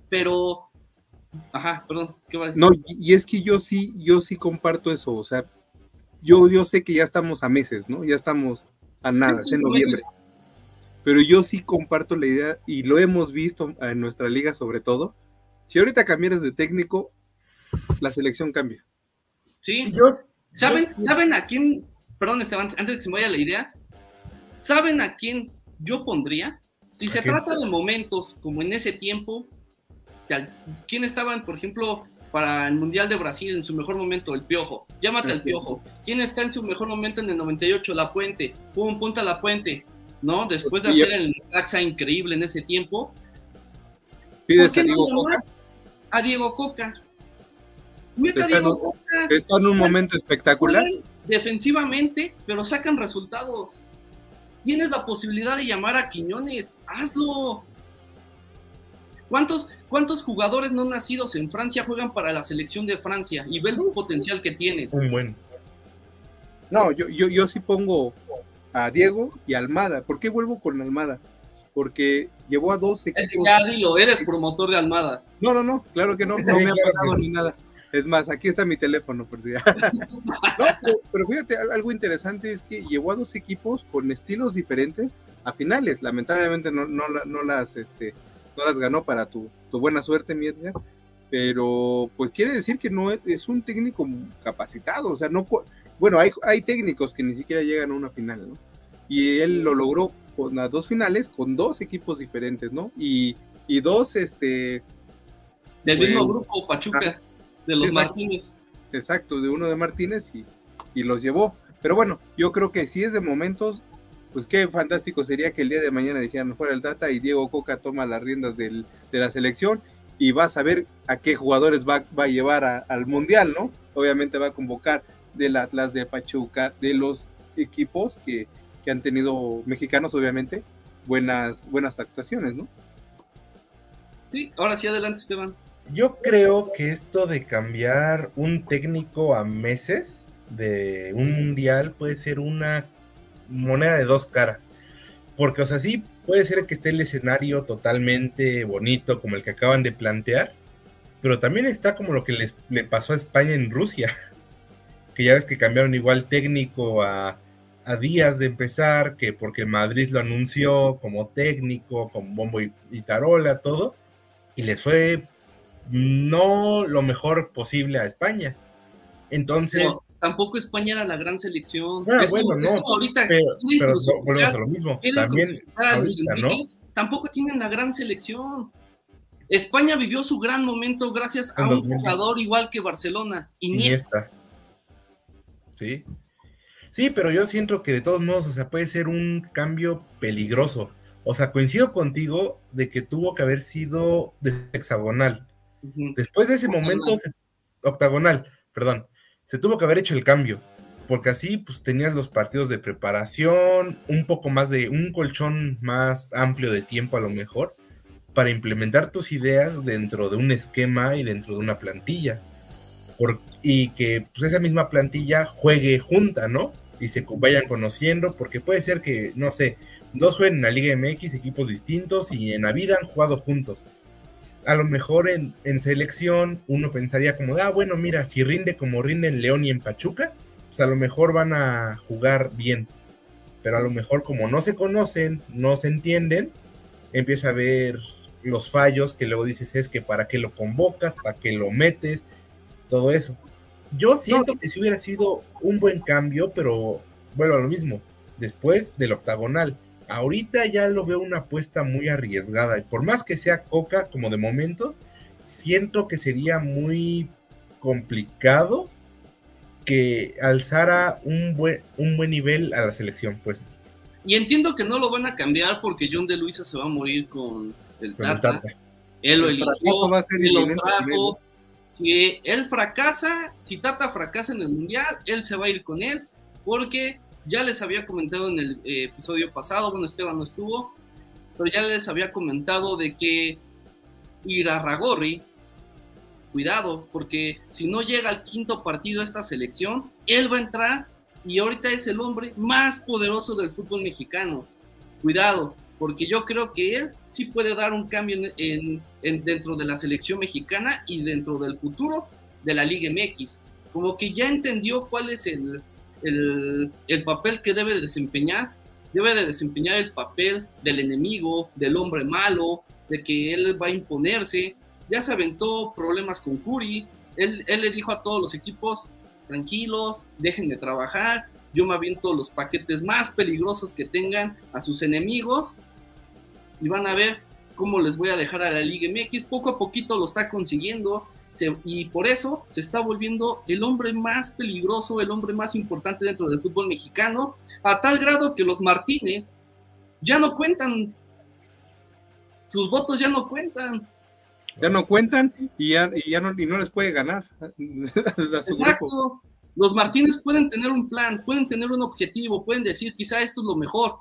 pero Ajá, perdón, ¿qué va a decir? No, y es que yo sí, yo sí comparto eso, o sea, yo, yo sé que ya estamos a meses, ¿no? Ya estamos a nada, en noviembre. Pero yo sí comparto la idea, y lo hemos visto en nuestra liga sobre todo, Si ahorita cambiaras de técnico, la selección cambia. Sí. ¿Saben, ¿Saben a quién? Perdón, Esteban, antes de que se me vaya la idea. ¿Saben a quién yo pondría? Si se trata de momentos como en ese tiempo, ¿quién estaban, por ejemplo, para el Mundial de Brasil en su mejor momento? El Piojo. Llámate al Piojo. ¿Quién está en su mejor momento en el 98? La Puente. Pum, punta La Puente. ¿No? Después de hacer el taxa increíble en ese tiempo. ¿Pides a Diego Coca? A Diego Coca. Está, en un momento espectacular. Defensivamente, pero sacan resultados. Tienes la posibilidad de llamar a Quiñones, hazlo. ¿Cuántos, ¿Cuántos jugadores no nacidos en Francia juegan para la selección de Francia y ven el potencial que tienen? Un buen. No, yo, yo, yo sí pongo a Diego y a Almada. ¿Por qué vuelvo con Almada? Porque llevó a dos equipos. Ya dilo, eres promotor de Almada. No, no, no, claro que no, no me ha pagado ni nada. Es más, aquí está mi teléfono, por si no, pero, fíjate, algo interesante es que llevó a dos equipos con estilos diferentes a finales. Lamentablemente no, no, no las, este, no las ganó para tu, tu buena suerte, mi Pero pues quiere decir que no es, un técnico capacitado. O sea, no bueno, hay, hay técnicos que ni siquiera llegan a una final, ¿no? Y él lo logró con las dos finales con dos equipos diferentes, ¿no? Y, y dos, este. Del mismo grupo, Pachuca de los Martínez. Exacto, de uno de Martínez y, y, los llevó. Pero bueno, yo creo que si es de momentos, pues qué fantástico sería que el día de mañana dijeran fuera el data y Diego Coca toma las riendas del, de la selección y va a saber a qué jugadores va, va a llevar al Mundial, ¿no? Obviamente va a convocar del Atlas de Pachuca, de los equipos que, que han tenido mexicanos, obviamente, buenas, buenas actuaciones, ¿no? Sí, ahora sí, adelante, Esteban. Yo creo que esto de cambiar un técnico a meses de un mundial puede ser una moneda de dos caras. Porque, o sea, sí puede ser que esté el escenario totalmente bonito como el que acaban de plantear, pero también está como lo que les, le pasó a España en Rusia, que ya ves que cambiaron igual técnico a, a días de empezar, que porque Madrid lo anunció como técnico, con bombo y tarola, todo, y les fue no lo mejor posible a España. Entonces. Tampoco España era la gran selección. Ah, bueno, no. ahorita pero, volvemos a lo mismo. También, Tampoco tienen la gran selección. España vivió su gran momento gracias a un jugador igual que Barcelona, Iniesta. Sí. Sí, pero yo siento que de todos modos, o sea, puede ser un cambio peligroso. O sea, coincido contigo de que tuvo que haber sido de hexagonal. Después de ese momento, octagonal, perdón, se tuvo que haber hecho el cambio, porque así pues tenías los partidos de preparación, un poco más de, un colchón más amplio de tiempo a lo mejor, para implementar tus ideas dentro de un esquema y dentro de una plantilla. y que pues, esa misma plantilla juegue junta, ¿no? Y se vayan conociendo, porque puede ser que, no sé, dos jueguen en la Liga MX, equipos distintos, y en la vida han jugado juntos a lo mejor en, selección uno pensaría como, ah, bueno, mira, si rinde como rinde en León y en Pachuca, pues a lo mejor van a jugar bien. Pero a lo mejor como no se conocen, no se entienden, empieza a ver los fallos que luego dices es que para qué lo convocas, para qué lo metes, todo eso. Yo siento que si hubiera sido un buen cambio, pero bueno, lo mismo, después del octagonal ahorita ya lo veo una apuesta muy arriesgada. Y por más que sea Coca, como de momentos, siento que sería muy complicado que alzara un buen, un buen nivel a la selección, pues. Y entiendo que no lo van a cambiar porque John de Luisa se va a morir con el Tata. Él lo eligió, va a ser Si él fracasa, si Tata fracasa en el Mundial, él se va a ir con él porque ya les había comentado en el eh, episodio pasado, bueno, Esteban no estuvo, pero ya les había comentado de que Irarragorri, cuidado, porque si no llega al quinto partido de esta selección, él va a entrar y ahorita es el hombre más poderoso del fútbol mexicano. Cuidado, porque yo creo que él sí puede dar un cambio en, dentro de la selección mexicana y dentro del futuro de la Liga MX. Como que ya entendió cuál es el, el, papel que debe desempeñar, debe de desempeñar el papel del enemigo, del hombre malo, de que él va a imponerse, ya se aventó problemas con Curi, él, le dijo a todos los equipos, tranquilos, dejen de trabajar, yo me aviento los paquetes más peligrosos que tengan a sus enemigos y van a ver cómo les voy a dejar a la Liga MX. Poco a poquito lo está consiguiendo y por eso se está volviendo el hombre más peligroso, el hombre más importante dentro del fútbol mexicano, a tal grado que los Martínez ya no cuentan, sus votos ya no cuentan. Ya no cuentan y ya, ya no, y no les puede ganar. Exacto. Los Martínez pueden tener un plan, pueden tener un objetivo, pueden decir quizá esto es lo mejor,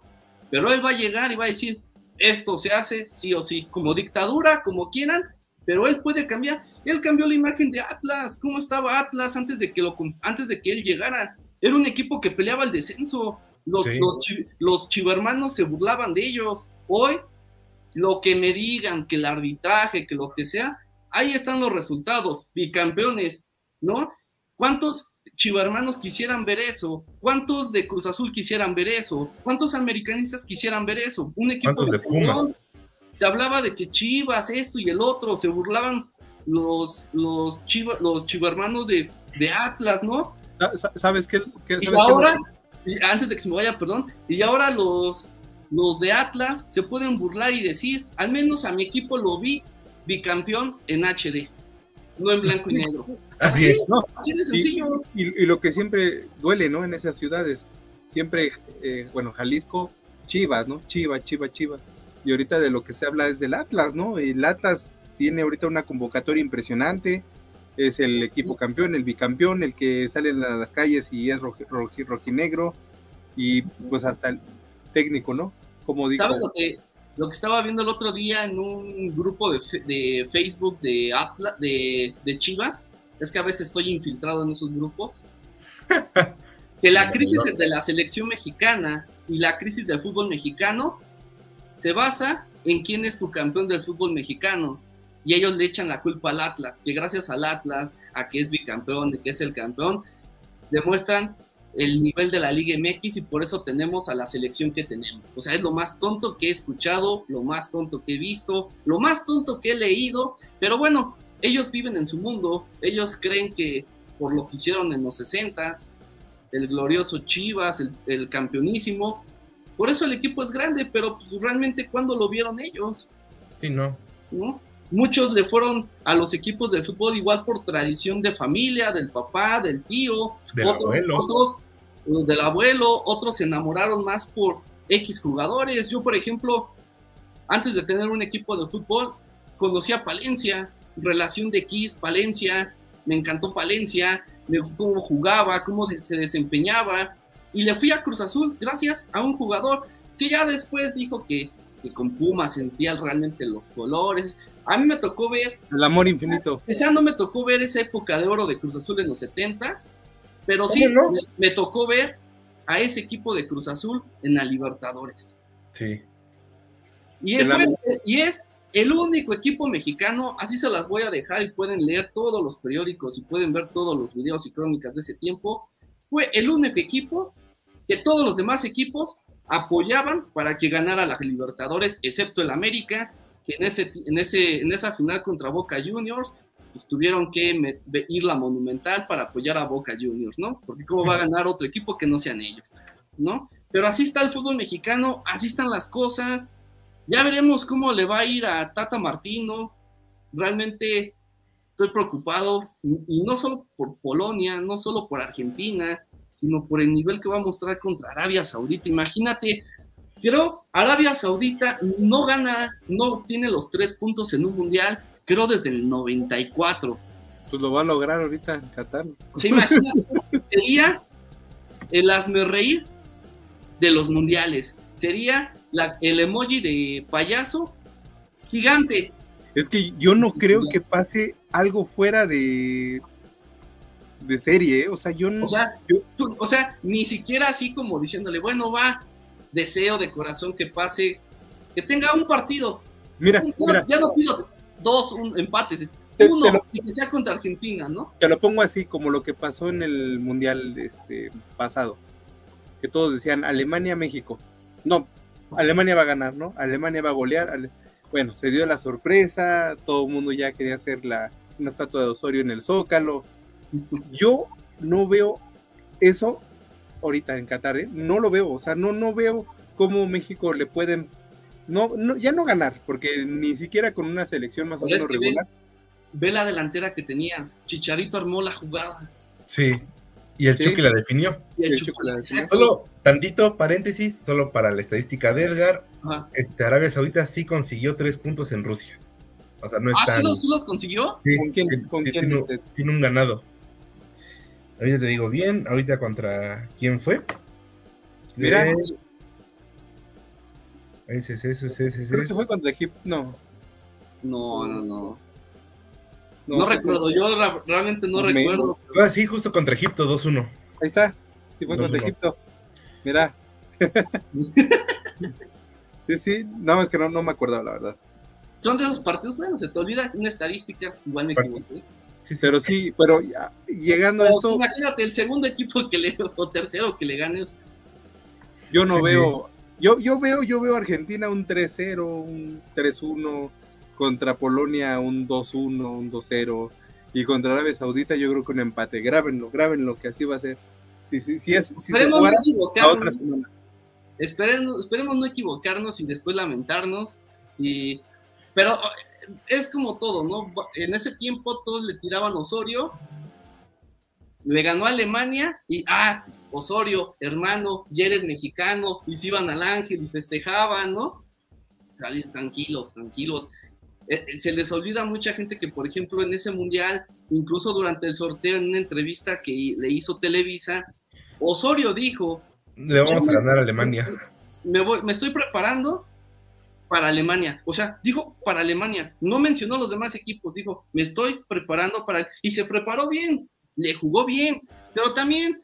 pero él va a llegar y va a decir esto se hace sí o sí, como dictadura, como quieran, pero él puede cambiar. Él cambió la imagen de Atlas. ¿Cómo estaba Atlas antes de que, lo, antes de que él llegara? Era un equipo que peleaba el descenso. Los, los, chivermanos se burlaban de ellos. Hoy, lo que me digan, que el arbitraje, que lo que sea, ahí están los resultados, bicampeones, ¿no? ¿Cuántos chivermanos quisieran ver eso? ¿Cuántos de Cruz Azul quisieran ver eso? ¿Cuántos americanistas quisieran ver eso? Un equipo de, Pumas? Se hablaba de que Chivas, esto y el otro, se burlaban los, los, los chivermanos de, de Atlas, ¿no? ¿Sabes qué? y ahora, antes de que se me vaya, perdón, y ahora los, los de Atlas se pueden burlar y decir, al menos a mi equipo lo vi bicampeón en HD, no en blanco y negro. Así, es, ¿no? Así de sencillo. Y, lo que siempre duele, ¿no? En esas ciudades, siempre, eh, bueno, Jalisco, Chivas, ¿no? Chivas, Chivas, Chivas. Y ahorita de lo que se habla es del Atlas, ¿no? Y el Atlas tiene ahorita una convocatoria impresionante, es el equipo campeón, el bicampeón, el que sale a las calles y es rojinegro, y pues hasta el técnico, ¿no? Como digo. ¿Sabes lo que, lo que estaba viendo el otro día en un grupo de, de Facebook de, Atlas, de, de Chivas? Es que a veces estoy infiltrado en esos grupos. que la crisis de la selección mexicana y la crisis del fútbol mexicano se basa en quién es tu campeón del fútbol mexicano y ellos le echan la culpa al Atlas, que gracias al Atlas, a que es bicampeón, de que es el campeón, demuestran el nivel de la Liga MX y por eso tenemos a la selección que tenemos. O sea, es lo más tonto que he escuchado, lo más tonto que he visto, lo más tonto que he leído, pero bueno, ellos viven en su mundo, ellos creen que por lo que hicieron en los 60 el glorioso Chivas, el, el campeonísimo, por eso el equipo es grande, pero pues, realmente ¿cuándo lo vieron ellos? Sí, no. ¿No? Muchos le fueron a los equipos de fútbol igual por tradición de familia, del papá, del tío, del otros, abuelo. otros uh, del abuelo, otros se enamoraron más por X jugadores. Yo, por ejemplo, antes de tener un equipo de fútbol, conocí a Palencia, relación de X, Palencia, me encantó Palencia, cómo jugaba, cómo se desempeñaba, y le fui a Cruz Azul gracias a un jugador que ya después dijo que, que con Puma sentía realmente los colores, a mí me tocó ver. El amor infinito. sea, no me tocó ver esa época de oro de Cruz Azul en los 70 pero sí me, tocó ver a ese equipo de Cruz Azul en la Libertadores. Sí. Y es, y es el único equipo mexicano, así se las voy a dejar y pueden leer todos los periódicos y pueden ver todos los videos y crónicas de ese tiempo. Fue el único equipo que todos los demás equipos apoyaban para que ganara la Libertadores, excepto el América, que en, ese, en, ese, en esa final contra Boca Juniors pues, tuvieron que ir la Monumental para apoyar a Boca Juniors, ¿no? Porque cómo va a ganar otro equipo que no sean ellos, ¿no? Pero así está el fútbol mexicano, así están las cosas. Ya veremos cómo le va a ir a Tata Martino. Realmente estoy preocupado, y no solo por Polonia, no solo por Argentina, sino por el nivel que va a mostrar contra Arabia Saudita. Imagínate pero Arabia Saudita no gana, no tiene los tres puntos en un mundial, creo desde el 94. Pues lo va a lograr ahorita en Qatar. Se imagina, sería el asme reír de los mundiales. Sería el emoji de payaso gigante. Es que yo no creo que pase algo fuera de de serie, ¿eh? o sea, yo no. O sea, o sea, ni siquiera así como diciéndole, bueno, va, deseo de corazón que pase, que tenga un partido. Mira, ya, no pido dos un, empates, uno y que sea contra Argentina, ¿no? Te lo pongo así como lo que pasó en el mundial este pasado, que todos decían Alemania México, no, Alemania va a ganar, ¿no? Alemania va a golear, bueno, se dio la sorpresa, todo el mundo ya quería hacer la, una estatua de Osorio en el Zócalo. Yo no veo eso ahorita en Qatar, ¿eh? no lo veo, o sea, no, no veo cómo México le pueden, no, no, ya no ganar, porque ni siquiera con una selección más o menos regular. Ve, la delantera que tenías, Chicharito armó la jugada. Sí, y el Chucky la definió. Y el, Chucky la definió. Solo tantito paréntesis, solo para la estadística de Edgar, este, Arabia Saudita sí consiguió tres puntos en Rusia. O sea, no ¿Ah, está. ¿sí los, sí los consiguió? Sí, ¿Con quién? tiene- ¿Con quién? tiene, tiene un ganado. Ahorita te digo bien, ahorita contra quién fue. Mira. Es- Ese es, ese es, ese es. Creo que fue contra Egipto, no. No, no, no. No, recuerdo, yo realmente no Me- recuerdo. Ah, sí, justo contra Egipto, 2-1. Ahí está, sí fue contra 2-1. Egipto. Mira. sí, sí, no, es que no, no me acordaba, la verdad. Son de esos partidos, bueno, se te olvida una estadística, igual me equivoqué. Sí, sí. Pero sí, pero ya, llegando a Pero esto, imagínate, el segundo equipo que le, o tercero que le ganes, yo no Sí, veo, yo, yo veo, yo veo a Argentina un 3-0, un 3-1, contra Polonia un 2-1, un 2-0, y contra Arabia Saudita yo creo que un empate. Grábenlo, grábenlo, que así va a ser. Si, si, si es, si se no a equivocarnos. otra semana. Esperemos, esperemos no equivocarnos y después lamentarnos. Y, pero es como todo, ¿no? En ese tiempo todos le tiraban Osorio, le ganó a Alemania y, ah, Osorio, hermano, ya eres mexicano, y se iban al ángel y festejaban, ¿no? Tranquilos, tranquilos. Eh, eh, Se les olvida a mucha gente que, por ejemplo, en ese mundial, incluso durante el sorteo, en una entrevista que le hizo Televisa, Osorio dijo, Le vamos a ganar a Alemania. me, voy, me estoy preparando para Alemania. O sea, dijo para Alemania. No mencionó los demás equipos. Dijo, me estoy preparando para... Y se preparó bien. Le jugó bien. Pero también,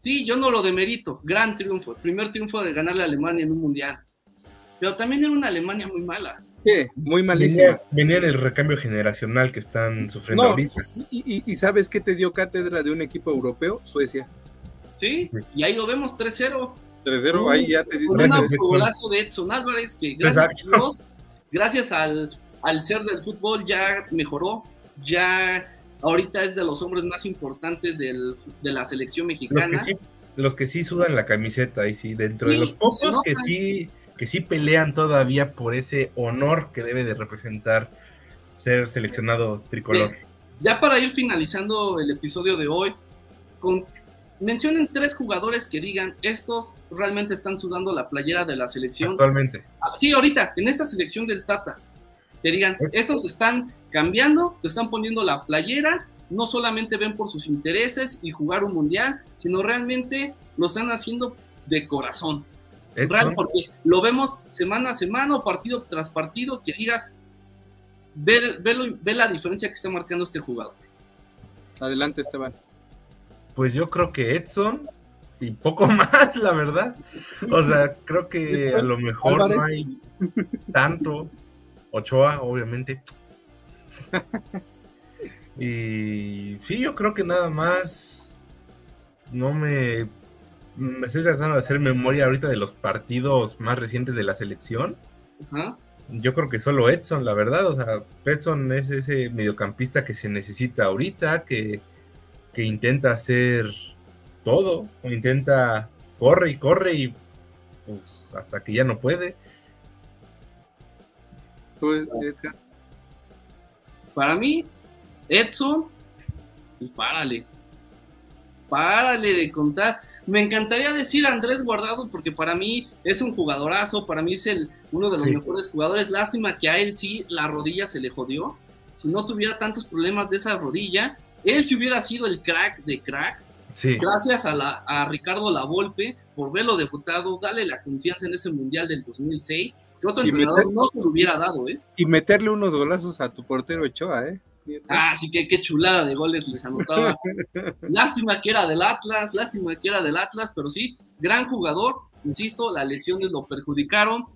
sí, yo no lo demerito. Gran triunfo. Primer triunfo de ganarle a Alemania en un mundial. Pero también era una Alemania muy mala. Sí, muy malísima. Venía, venía del recambio generacional que están sufriendo No. ahorita. Y, y- y sabes qué te dio cátedra de un equipo europeo? Suecia. ¿Sí? Sí. Y ahí lo vemos 3-0. 3-0, ahí ya te Con un golazo de Edson Álvarez, que gracias Exacto. a Dios, gracias al, al ser del fútbol ya mejoró, ya ahorita es de los hombres más importantes del- de la selección Los que mexicana. sí, los que sí sudan la camiseta, y sí, dentro de los pocos que sí, que sí pelean todavía por ese honor que debe de representar ser seleccionado tricolor. Ya para ir finalizando el episodio de hoy, con, mencionen tres jugadores que digan, estos realmente están sudando la playera de la selección. Actualmente. Ah, Sí, ahorita, en esta selección del Tata, que digan, estos están cambiando, se están poniendo la playera, no solamente ven por sus intereses y jugar un mundial, sino realmente lo están haciendo de corazón. Real, porque lo vemos semana a semana o partido tras partido, que digas, ve, ve ve la diferencia que está marcando este jugador. Adelante, Esteban. Pues yo creo que Edson y poco más, la verdad. O sea, creo que a lo mejor no hay tanto. Ochoa, obviamente. Y sí, yo creo que nada más no me, me estoy tratando de hacer memoria ahorita de los partidos más recientes de la selección. Yo creo que solo Edson, la verdad. O sea, Edson es ese mediocampista que se necesita ahorita, que, que intenta hacer todo, o intenta corre y corre y pues hasta que ya no puede. Para mí, Edson, y párale. Párale de contar. Me encantaría decir Andrés Guardado porque para mí es un jugadorazo, para mí es el, uno de los Sí. mejores jugadores. Lástima que a él sí la rodilla se le jodió. Si no tuviera tantos problemas de esa rodilla, él si hubiera sido el crack de cracks. Sí, Gracias a, la, a Ricardo Lavolpe por verlo debutado, darle la confianza en ese Mundial del 2006. Que otro Y entrenador meter- no se lo hubiera dado, ¿eh? Y meterle unos golazos a tu portero Ochoa, ¿eh? Ah, sí que qué chulada de goles les anotaba. lástima que era del Atlas, lástima que era del Atlas, pero sí, gran jugador. Insisto, las lesiones lo perjudicaron.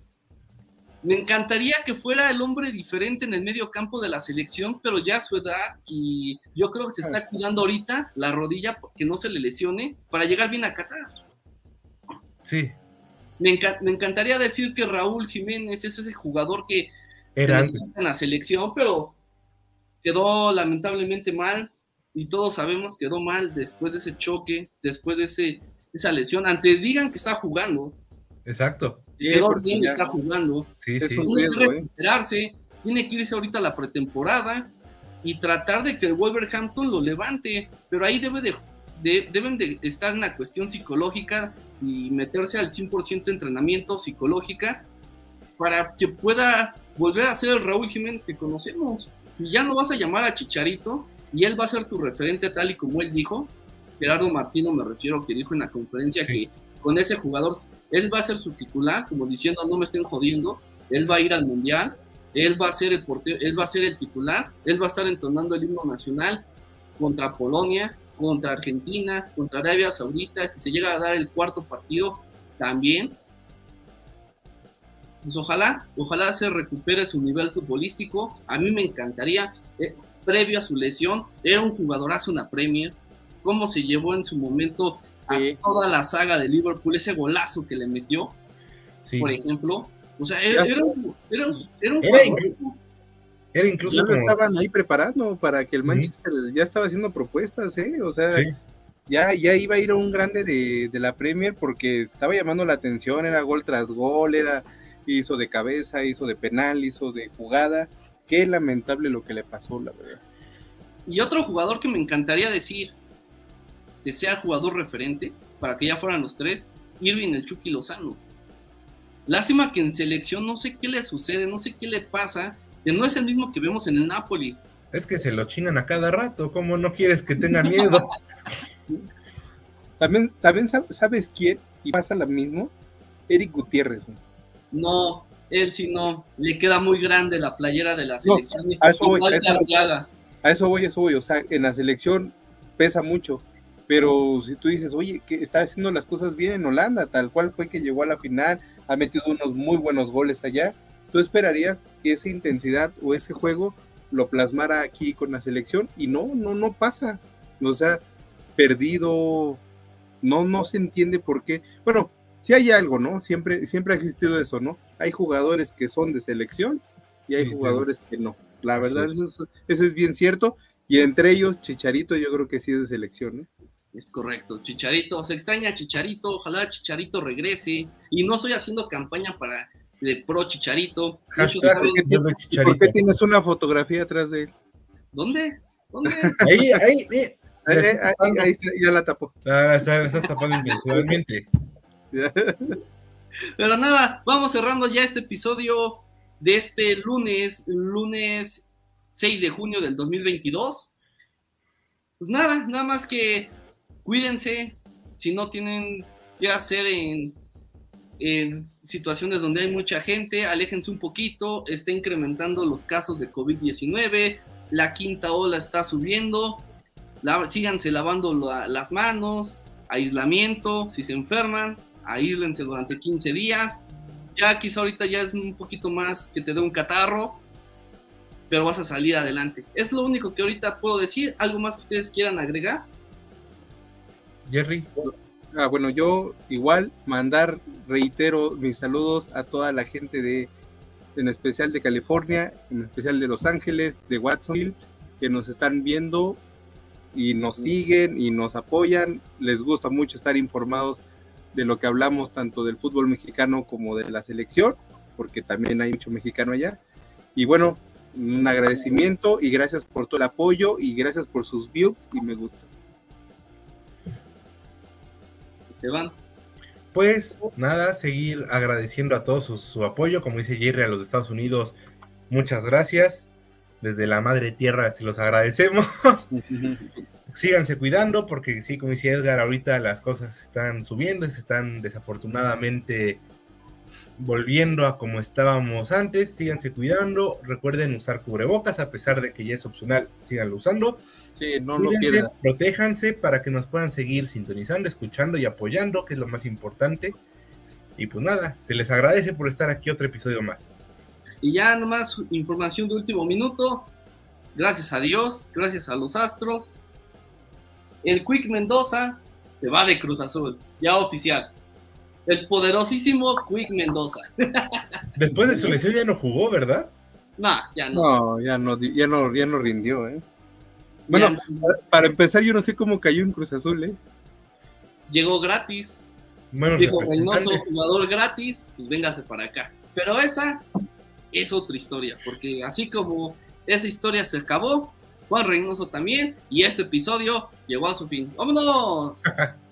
Me encantaría que fuera el hombre diferente en el medio campo de la selección, pero ya a su edad y yo creo que se está cuidando ahorita la rodilla que no se le lesione para llegar bien a Qatar. sí. Me, enca- me encantaría decir que Raúl Jiménez es ese jugador que Era en la selección, pero quedó lamentablemente mal y todos sabemos quedó mal después de ese choque, después de ese, esa lesión. Antes digan que está jugando, Exacto. Sí, quedó porque bien, está jugando. Sí, Es sí. un- Tiene riesgo, que ¿eh? tiene que irse ahorita a la pretemporada y tratar de que el Wolverhampton lo levante, pero ahí debe de, de- deben de estar en la cuestión psicológica y meterse al 100% de entrenamiento psicológica para que pueda volver a ser el Raúl Jiménez que conocemos. Y ya no vas a llamar a Chicharito y él va a ser tu referente tal y como él dijo. Gerardo Martino me refiero que dijo en la conferencia Sí. que con ese jugador él va a ser su titular, como diciendo no me estén jodiendo, él va a ir al mundial, él va a ser el portero, él va a ser el titular, él va a estar entonando el himno nacional contra Polonia, contra Argentina, contra Arabia Saudita, si se llega a dar el cuarto partido también. Pues ojalá, ojalá se recupere su nivel futbolístico. A mí me encantaría, eh, previo a su lesión, era un jugadorazo en la Premier, cómo se llevó en su momento a Sí. toda la saga de Liverpool, ese golazo que le metió, sí. por ejemplo. O sea, era, era un, era un- era un Era jugador- Era Ya incluso lo estaban ahí preparando para que el. Manchester ya estaba haciendo propuestas, ¿eh? O sea, Sí, ya, ya iba a ir a un grande de, de la Premier porque estaba llamando la atención, era gol tras gol, era hizo de cabeza, hizo de penal, hizo de jugada. Qué lamentable lo que le pasó, la verdad. Y otro jugador que me encantaría decir que sea jugador referente, para que ya fueran los tres, Irving el Chucky Lozano. Lástima que en selección no sé qué le sucede, no sé qué le pasa, que no es el mismo que vemos en el Napoli. es que se lo chinan a cada rato. ¿Cómo no quieres que tenga miedo? También, también sab- sabes quién, y pasa lo mismo, Eric Gutiérrez. ¿no? No, él sí no, le queda muy grande la playera de la No, selección. a eso voy, Igual a eso voy. A eso voy, a eso voy. O sea, en la selección pesa mucho. Pero si tú dices, oye, que está haciendo las cosas bien en Holanda, tal cual fue que llegó a la final, ha metido unos muy buenos goles allá, tú esperarías que esa intensidad o ese juego lo plasmara aquí con la selección y no, no, no pasa. O sea, perdido, no, no se entiende por qué. Bueno, sí hay algo, ¿no? Siempre, siempre ha existido eso, ¿no? Hay jugadores que son de selección y hay Sí, sí. jugadores que no. La verdad, es. eso, eso es bien cierto. Y entre ellos, Chicharito, yo creo que sí es de selección, ¿no? Es correcto, Chicharito, se extraña a Chicharito, ojalá Chicharito regrese. Y no estoy haciendo campaña para de pro Chicharito. Muchos Hashtag saben- yo de ¿Y Chicharito. por qué tienes una fotografía atrás de él? ¿Dónde? ¿Dónde? Ahí, ahí, eh, ahí, ahí está, ya la tapó. Ah, está- estás tapando intencionalmente. Pero nada, vamos cerrando ya este episodio de este lunes, lunes 6 de junio del 2022. Pues nada, nada más que cuídense, si no tienen que hacer en, situaciones donde hay mucha gente, aléjense un poquito, está incrementando los casos de COVID-19, la quinta ola está subiendo, síganse lavando la- las manos, aislamiento, si se enferman, aíslense durante 15 días. Ya quizá ahorita ya es un poquito más que te dé un catarro, pero vas a salir adelante. Es lo único que ahorita puedo decir. ¿Algo más que ustedes quieran agregar? Jerry, Ah, bueno, yo igual mandar, reitero mis saludos a toda la gente de, en especial de California, en especial de Los Ángeles, de Watsonville, que nos están viendo y nos siguen y nos apoyan. Les gusta mucho estar informados de lo que hablamos tanto del fútbol mexicano como de la selección, porque también hay mucho mexicano allá. Y bueno, un agradecimiento y gracias por todo el apoyo y gracias por sus views y me gusta. Se van. pues nada, seguir agradeciendo a todos su, su apoyo. Como dice Jerry, a los Estados Unidos, muchas gracias. Desde la madre tierra se los agradecemos. Síganse cuidando porque sí, como dice Edgar, ahorita las cosas están subiendo, se están desafortunadamente volviendo a como estábamos antes. Síganse cuidando, recuerden usar cubrebocas a pesar de que ya es opcional, síganlo usando. Sí, no lo pierdan. protéjanse para que nos puedan seguir sintonizando, escuchando y apoyando, que es lo más importante. Y pues nada, se les agradece por estar aquí otro episodio más. Y ya nomás información de último minuto. Gracias a Dios, gracias a los Astros. El Quick Mendoza se va de Cruz Azul, ya oficial. El poderosísimo Quick Mendoza. Después de su lesión ya no jugó, ¿verdad? No, ya no. No, ya no, ya no, ya no rindió, ¿eh? Bueno, para empezar, yo no sé cómo cayó en Cruz Azul, ¿eh? Llegó gratis. Dijo Reynoso, jugador gratis, pues véngase para acá. Pero esa es otra historia, porque así como esa historia se acabó, Juan Reynoso también, y este episodio llegó a su fin. ¡Vámonos!